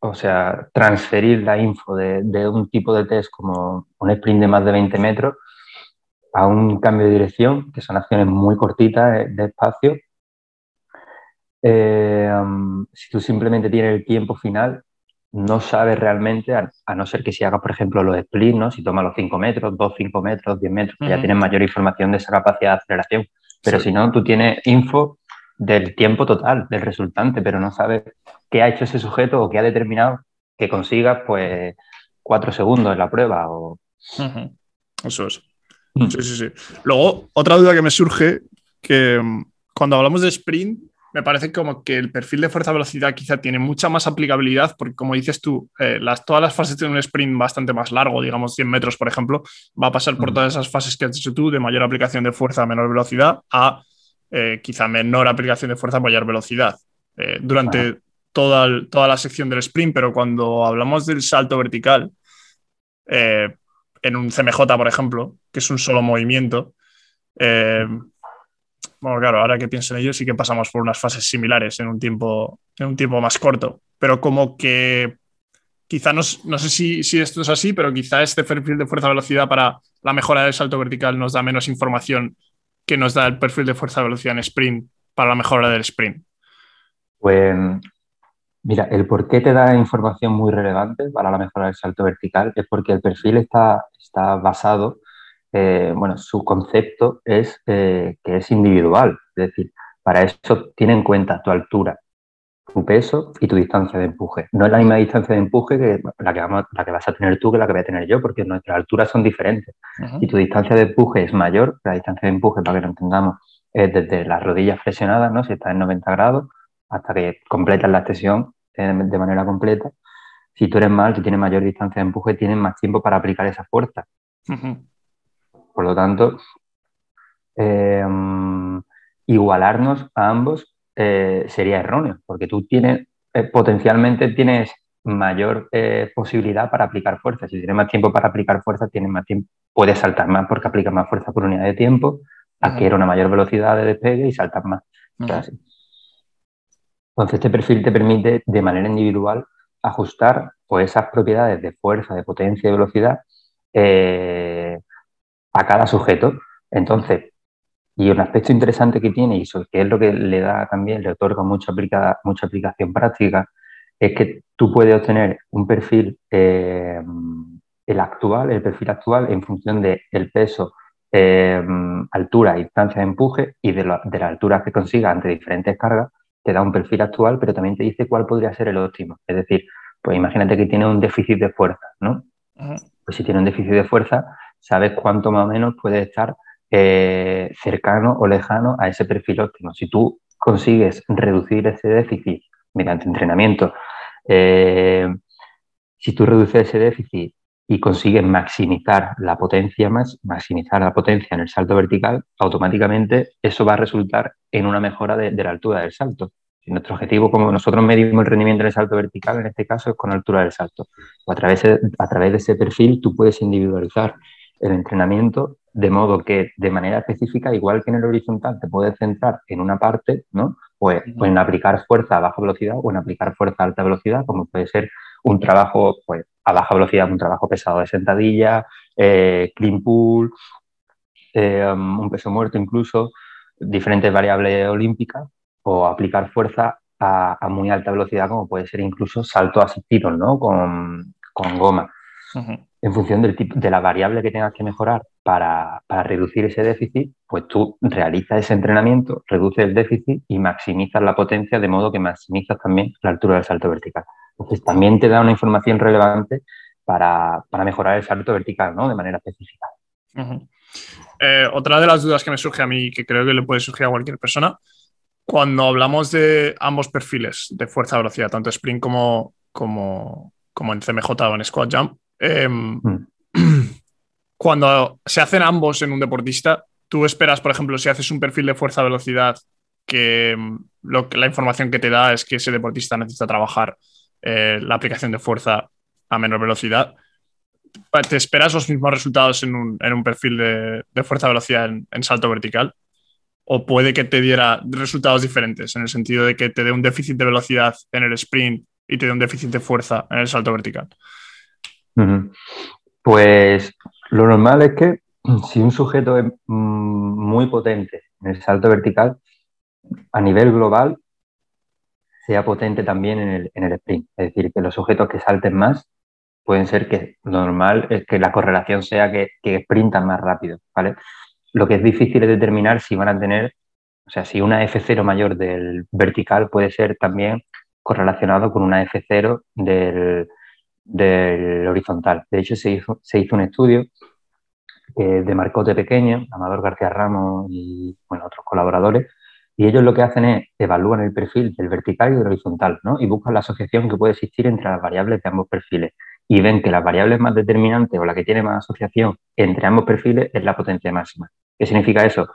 o sea, transferir la info de, un tipo de test como un sprint de más de 20 metros a un cambio de dirección, que son acciones muy cortitas de espacio, eh, si tú simplemente tienes el tiempo final, no sabes realmente, a, no ser que si hagas, por ejemplo, los splits, ¿no? si tomas los 5 metros, 2, 5 metros, 10 metros, ya tienes mayor información de esa capacidad de aceleración. Pero si no, tú tienes info del tiempo total, del resultante, pero no sabes qué ha hecho ese sujeto o qué ha determinado que consigas, pues, 4 segundos en la prueba. O... Eso es. Mm. Sí, sí, sí. Luego, otra duda que me surge, que mm, cuando hablamos de sprint, me parece como que el perfil de fuerza-velocidad quizá tiene mucha más aplicabilidad, porque como dices tú, eh, las, todas las fases tienen un sprint bastante más largo, digamos 100 metros, por ejemplo, va a pasar por todas esas fases que has dicho tú, de mayor aplicación de fuerza a menor velocidad, a eh, quizá menor aplicación de fuerza a mayor velocidad. Eh, durante toda, toda la sección del sprint, pero cuando hablamos del salto vertical, en un CMJ, por ejemplo, que es un solo movimiento, bueno, claro, ahora que pienso en ello, sí que pasamos por unas fases similares en un tiempo, en un tiempo más corto. Pero como que quizá no, sé si, si, esto es así, pero quizá este perfil de fuerza-velocidad para la mejora del salto vertical nos da menos información que nos da el perfil de fuerza-velocidad en sprint para la mejora del sprint. Pues mira, el por qué te da información muy relevante para la mejora del salto vertical es porque el perfil está, está basado eh, bueno, su concepto es eh, que es individual, es decir, para eso tiene en cuenta tu altura, tu peso y tu distancia de empuje. No es la misma distancia de empuje que la que, la que vas a tener tú que la que voy a tener yo, porque nuestras alturas son diferentes. Y tu distancia de empuje es mayor, la distancia de empuje, para que lo entendamos, es desde las rodillas flexionadas, ¿no? si estás en 90 grados, hasta que completas la extensión de manera completa. Si tú eres mal, si tienes mayor distancia de empuje, tienes más tiempo para aplicar esa fuerza. Por lo tanto, eh, igualarnos a ambos eh, sería erróneo, porque tú tienes, eh, potencialmente tienes mayor posibilidad para aplicar fuerza. Si tienes más tiempo para aplicar fuerza, tienes más tiempo, puedes saltar más porque aplicas más fuerza por unidad de tiempo, adquiere una mayor velocidad de despegue y saltas más. Entonces, este perfil te permite de manera individual ajustar pues, esas propiedades de fuerza, de potencia y velocidad a cada sujeto. Entonces, y un aspecto interesante que tiene, y eso, que es lo que le da también, le otorga mucha, mucha aplicación práctica, es que tú puedes obtener un perfil, eh, el actual, el perfil actual, en función del el peso, eh, altura distancia de empuje y de, de la altura que consiga ante diferentes cargas, te da un perfil actual, pero también te dice cuál podría ser el óptimo. Es decir, pues imagínate que tiene un déficit de fuerza, ¿no? Pues si tiene un déficit de fuerza, sabes cuánto más o menos puede estar eh, cercano o lejano a ese perfil óptimo. Si tú consigues reducir ese déficit mediante entrenamiento, eh, si tú reduces ese déficit y consigues maximizar la potencia más, maximizar la potencia en el salto vertical, automáticamente eso va a resultar en una mejora de, la altura del salto. nuestro objetivo, como nosotros medimos el rendimiento en el salto vertical, en este caso es con altura del salto. O a través a través de ese perfil tú puedes individualizar el entrenamiento, de modo que de manera específica, igual que en el horizontal, te puedes centrar en una parte, ¿no? Pues, pues, en aplicar fuerza a baja velocidad o en aplicar fuerza a alta velocidad, como puede ser un trabajo pues, a baja velocidad, un trabajo pesado de sentadilla, eh, clean pull, eh, un peso muerto incluso, diferentes variables olímpicas, o aplicar fuerza a, muy alta velocidad, como puede ser incluso salto asistido, ¿no? Con, con goma en función del tipo, de la variable que tengas que mejorar para, reducir ese déficit, pues tú realizas ese entrenamiento, reduces el déficit y maximizas la potencia de modo que maximizas también la altura del salto vertical. Entonces también te da una información relevante para, mejorar el salto vertical ¿no? de manera específica. Eh, otra de las dudas que me surge a mí, que creo que le puede surgir a cualquier persona, cuando hablamos de ambos perfiles de fuerza-velocidad, tanto sprint como, como, como en CMJ o en squat jump, Em, mm. Cuando se hacen ambos en un deportista, tú esperas, por ejemplo, si haces un perfil de fuerza-velocidad, que em, lo, la información que te da es que ese deportista necesita trabajar eh, la aplicación de fuerza a menor velocidad. ¿Te esperas los mismos resultados en un, perfil de, fuerza-velocidad en, salto vertical? ¿O puede que te diera resultados diferentes en el sentido de que te dé un déficit de velocidad en el sprint y te dé un déficit de fuerza en el salto vertical? Pues lo normal es que si un sujeto es mm, muy potente en el salto vertical, a nivel global sea potente también en el, en el sprint. Es decir, que los sujetos que salten más pueden ser que lo normal es que la correlación sea que, sprintan más rápido, ¿vale? Lo que es difícil es determinar si van a tener, o sea, si una F0 mayor del vertical puede ser también correlacionado con una F0 del, del horizontal. De hecho, se hizo, un estudio de Marcote Pequeño, Amador García Ramos y otros colaboradores, y ellos lo que hacen es evalúan el perfil del vertical y del horizontal, ¿no? Y buscan la asociación que puede existir entre las variables de ambos perfiles. Y ven que las variables más determinantes o la que tiene más asociación entre ambos perfiles es la potencia máxima. ¿Qué significa eso?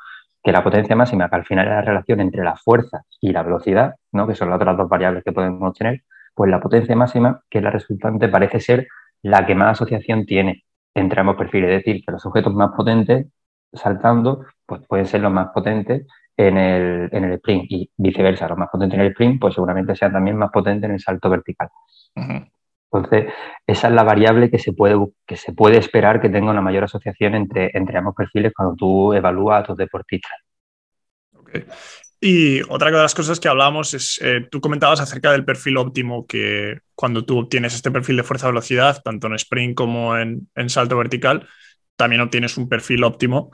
Que la potencia máxima, que al final es la relación entre la fuerza y la velocidad, ¿no? que son las otras dos variables que podemos tener, pues la potencia máxima, que es la resultante, parece ser la que más asociación tiene entre ambos perfiles. Es decir, que los objetos más potentes saltando pues pueden ser los más potentes en el, en el sprint y viceversa, los más potentes en el sprint pues seguramente sean también más potentes en el salto vertical. Entonces, esa es la variable que se puede, que se puede esperar que tenga una mayor asociación entre, entre ambos perfiles cuando tú evalúas a tus deportistas. Y otra de las cosas que hablábamos es, eh, tú comentabas acerca del perfil óptimo que cuando tú obtienes este perfil de fuerza-velocidad, tanto en sprint como en, salto vertical, también obtienes un perfil óptimo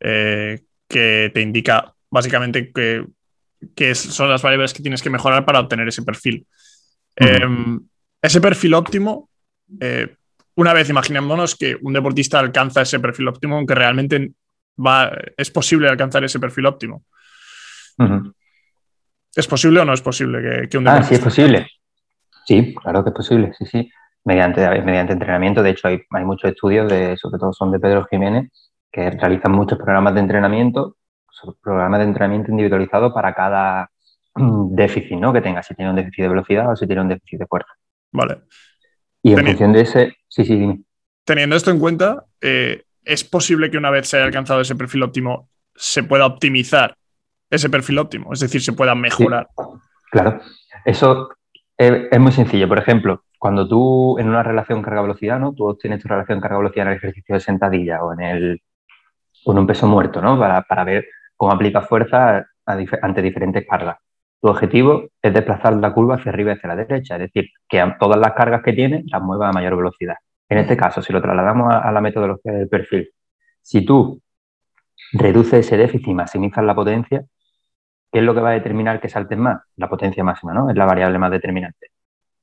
eh, que te indica básicamente que, son las variables que tienes que mejorar para obtener ese perfil. Em, ese perfil óptimo, eh, una vez imaginémonos que un deportista alcanza ese perfil óptimo, aunque realmente va, es posible alcanzar ese perfil óptimo. ¿Es posible o no es posible que, un Ah, sí, es posible. Sí, claro que es posible, sí, sí. Mediante, mediante entrenamiento, de hecho hay, hay muchos estudios, de, sobre todo son de Pedro Jiménez, que realizan muchos programas de entrenamiento, programas de entrenamiento individualizado para cada déficit ¿no? que tenga, si tiene un déficit de velocidad o si tiene un déficit de fuerza. Vale. Y en función de ese, sí, sí, dime. Teniendo esto en cuenta, eh, ¿es posible que una vez se haya alcanzado ese perfil óptimo se pueda optimizar ese perfil óptimo, es decir, se pueda mejorar. claro, eso es, muy sencillo. Por ejemplo, cuando tú en una relación carga-velocidad, ¿no? Tú tienes tu relación carga-velocidad en el ejercicio de sentadilla o en, el, con un peso muerto, ¿no? Para, ver cómo aplica fuerza ante diferentes cargas. Tu objetivo es desplazar la curva hacia arriba y hacia la derecha, es decir, que todas las cargas que tiene las mueva a mayor velocidad. En este caso, si lo trasladamos a, a la metodología del perfil, si tú reduces ese déficit y maximizas la potencia, ¿Qué es lo que va a determinar que salten más? La potencia máxima, ¿no? Es la variable más determinante.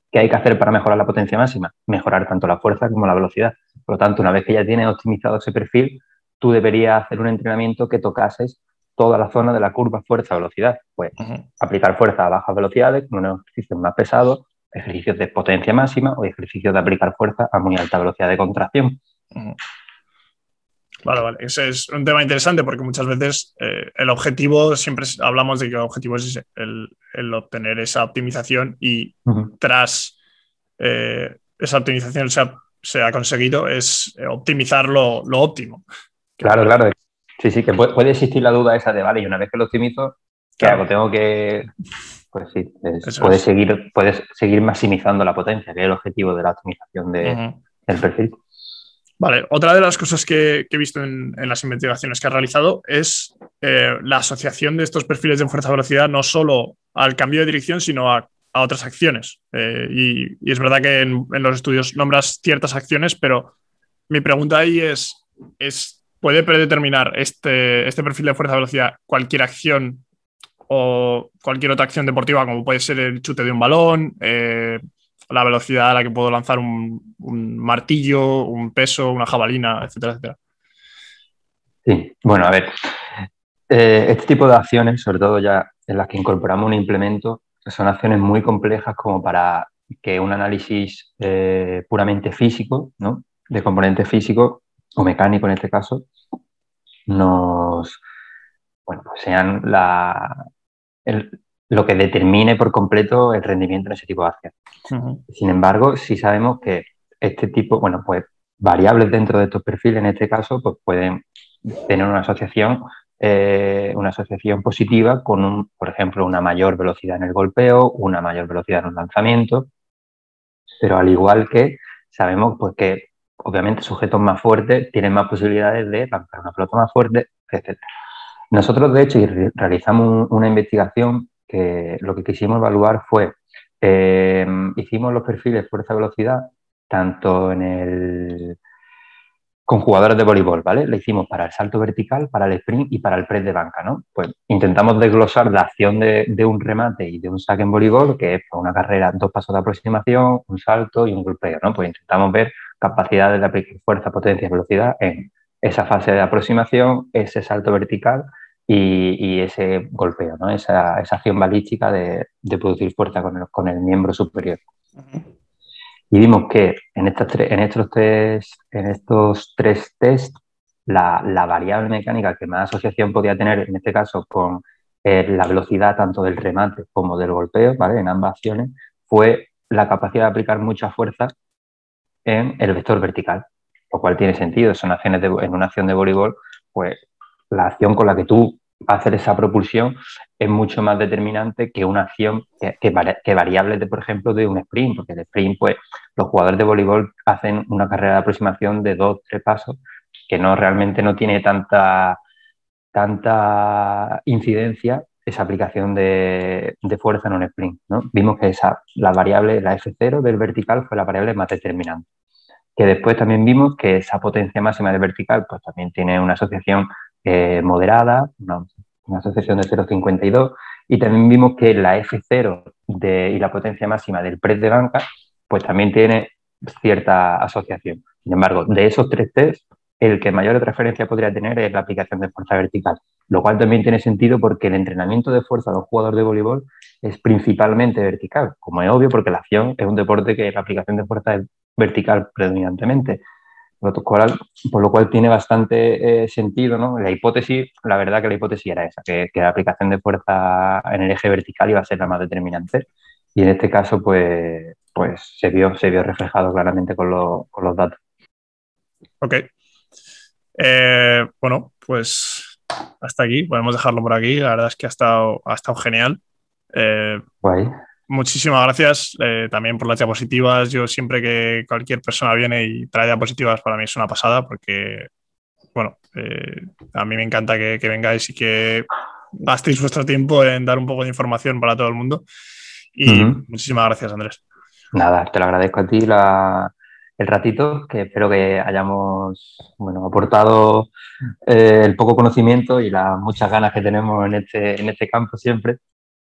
¿Qué hay que hacer para mejorar la potencia máxima? Mejorar tanto la fuerza como la velocidad. Por lo tanto, una vez que ya tienes optimizado ese perfil, tú deberías hacer un entrenamiento que tocases toda la zona de la curva fuerza-velocidad. Pues aplicar fuerza a bajas velocidades con unos ejercicios más pesados, ejercicios de potencia máxima o ejercicios de aplicar fuerza a muy alta velocidad de contracción. Vale, vale. Ese es un tema interesante porque muchas veces eh, el objetivo, siempre hablamos de que el objetivo es el, obtener esa optimización y tras eh, esa optimización se ha, conseguido es eh, optimizar lo, óptimo. Claro, claro. Sí, sí, que puede, existir la duda esa de, vale, y una vez que lo optimizo, ¿qué hago? Tengo que... Pues sí, puedes, seguir, puedes seguir maximizando la potencia, que es el objetivo de la optimización de, del perfil. Vale, otra de las cosas que, he visto en, las investigaciones que ha realizado es eh, la asociación de estos perfiles de fuerza-velocidad no solo al cambio de dirección, sino a, otras acciones. Eh, y, es verdad que en, los estudios nombras ciertas acciones, pero mi pregunta ahí es, es ¿puede predeterminar este, este perfil de fuerza-velocidad cualquier acción o cualquier otra acción deportiva, como puede ser el chute de un balón, eh, la velocidad a la que puedo lanzar un, martillo, un peso, una jabalina, etcétera, etcétera. Sí, bueno, a ver, eh, este tipo de acciones, sobre todo ya en las que incorporamos un implemento, son acciones muy complejas como para que un análisis eh, puramente físico, ¿no? de componente físico o mecánico en este caso, nos, bueno, pues sean la, lo que determine por completo el rendimiento en ese tipo de acción. Sin embargo, si sabemos que este tipo, bueno, pues variables dentro de estos perfiles, en este caso, pues pueden tener una asociación, eh, una asociación positiva con, un, por ejemplo, una mayor velocidad en el golpeo, una mayor velocidad en un lanzamiento, pero al igual que sabemos pues que obviamente sujetos más fuertes tienen más posibilidades de lanzar una pelota más fuerte, etc. Nosotros, de hecho, realizamos una investigación que lo que quisimos evaluar fue, eh, hicimos los perfiles fuerza-velocidad tanto en el con jugadores de voleibol, ¿vale? Le hicimos para el salto vertical, para el sprint y para el press de banca, ¿no? Pues intentamos desglosar la acción de, un remate y de un saque en voleibol, que es una carrera, dos pasos de aproximación, un salto y un golpeo, ¿no? Pues intentamos ver capacidades de aplicar fuerza, potencia velocidad en esa fase de aproximación, ese salto vertical y, ese golpeo, ¿no? Esa, acción balística de, producir fuerza con el, miembro superior. Y vimos que en, estas en, estos, tres, en estos tres test, la, variable mecánica que más asociación podía tener, en este caso, con eh, la velocidad tanto del remate como del golpeo, ¿vale? En ambas acciones, fue la capacidad de aplicar mucha fuerza en el vector vertical, lo cual tiene sentido. Son acciones en una acción de voleibol, pues la acción con la que tú hacer esa propulsión es mucho más determinante que una acción que, que, variable, de, por ejemplo, de un sprint, porque el sprint, pues los jugadores de voleibol hacen una carrera de aproximación de dos, tres pasos, que no realmente no tiene tanta, tanta incidencia esa aplicación de, fuerza en un sprint. ¿no? Vimos que esa, la variable, la F0 del vertical fue la variable más determinante. Que después también vimos que esa potencia máxima del vertical pues también tiene una asociación eh, moderada, una, asociación de 0,52, y también vimos que la F0 de, y la potencia máxima del press de banca, pues también tiene cierta asociación. Sin embargo, de esos tres test, el que mayor referencia podría tener es la aplicación de fuerza vertical, lo cual también tiene sentido porque el entrenamiento de fuerza de los jugadores de voleibol es principalmente vertical, como es obvio porque la acción es un deporte que la aplicación de fuerza es vertical predominantemente por lo cual tiene bastante eh, sentido, ¿no? La hipótesis, la verdad que la hipótesis era esa, que, la aplicación de fuerza en el eje vertical iba a ser la más determinante. Y en este caso, pues, pues se, vio, se vio reflejado claramente con, los datos. Ok. Eh, bueno, pues hasta aquí, podemos dejarlo por aquí. La verdad es que ha estado, ha estado genial. Eh, Guay muchísimas gracias eh, también por las diapositivas. Yo siempre que cualquier persona viene y trae diapositivas, para mí es una pasada porque, bueno, eh, a mí me encanta que, vengáis y que gastéis vuestro tiempo en dar un poco de información para todo el mundo. Y muchísimas gracias, Andrés. Nada, te lo agradezco a ti el ratito, que espero que hayamos bueno, aportado eh, el poco conocimiento y las muchas ganas que tenemos en este, en este campo siempre.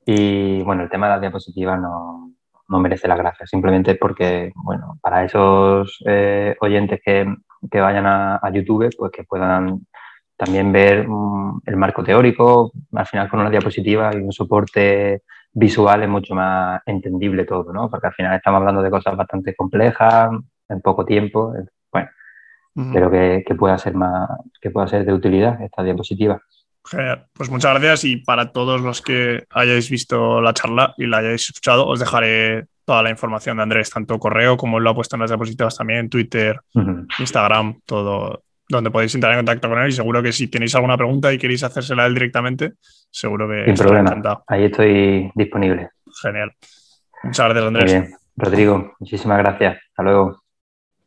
Y bueno, el tema de las diapositivas no, no merece la gracia, simplemente porque, bueno, para esos eh, oyentes que, que, vayan a, YouTube, pues que puedan también ver mm, el marco teórico, al final con una diapositiva y un soporte visual es mucho más entendible todo, ¿no? Porque al final estamos hablando de cosas bastante complejas, en poco tiempo, bueno, pero que, que, pueda ser más, que pueda ser de utilidad esta diapositiva. Genial. Pues muchas gracias y para todos los que hayáis visto la charla y la hayáis escuchado, os dejaré toda la información de Andrés, tanto correo como lo ha puesto en las diapositivas también, Twitter, Instagram, todo, donde podéis entrar en contacto con él y seguro que si tenéis alguna pregunta y queréis hacérsela a él directamente, seguro que Sin problema. Ahí estoy disponible. Genial. Muchas gracias, Andrés. Muy bien. Rodrigo, muchísimas gracias. Hasta luego.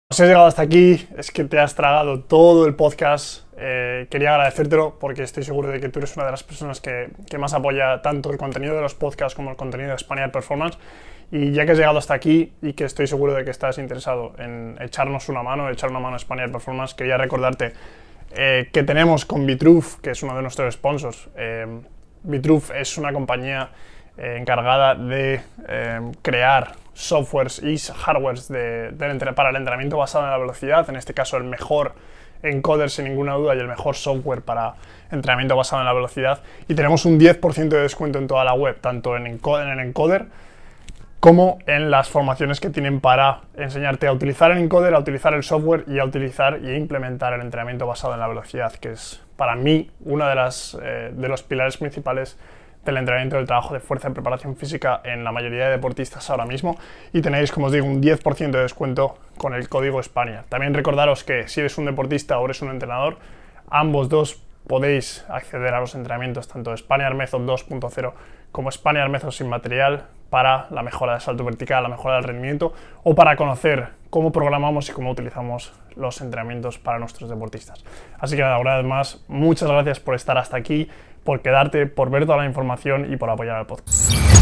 Si has llegado hasta aquí, es que te has tragado todo el podcast. Eh, quería agradecértelo porque estoy seguro de que tú eres una de las personas que, más apoya tanto el contenido de los podcasts como el contenido de Spaniard Performance. Y ya que has llegado hasta aquí y que estoy seguro de que estás interesado en echarnos una mano, echar una mano a Spaniard Performance, quería recordarte eh, que tenemos con Vitruv, que es uno de nuestros sponsors. Eh, es una compañía eh, encargada de crear softwares y hardwares de, para el entrenamiento basado en la velocidad, en este caso el mejor encoder sin ninguna duda y el mejor software para entrenamiento basado en la velocidad. Y tenemos un 10% de descuento en toda la web, tanto en, en el encoder como en las formaciones que tienen para enseñarte a utilizar el encoder, a utilizar el software y a utilizar y implementar el entrenamiento basado en la velocidad, que es para mí uno eh, de los pilares principales del entrenamiento del trabajo de fuerza y preparación física en la mayoría de deportistas ahora mismo y tenéis, como os digo, un 10% de descuento con el código España. También recordaros que si eres un deportista o eres un entrenador, ambos dos podéis acceder a los entrenamientos tanto de Spaniard Method 2.0 como Spaniard Method sin material para la mejora del salto vertical, la mejora del rendimiento o para conocer cómo programamos y cómo utilizamos los entrenamientos para nuestros deportistas. Así que una vez más, muchas gracias por estar hasta aquí, por quedarte, por ver toda la información y por apoyar al podcast.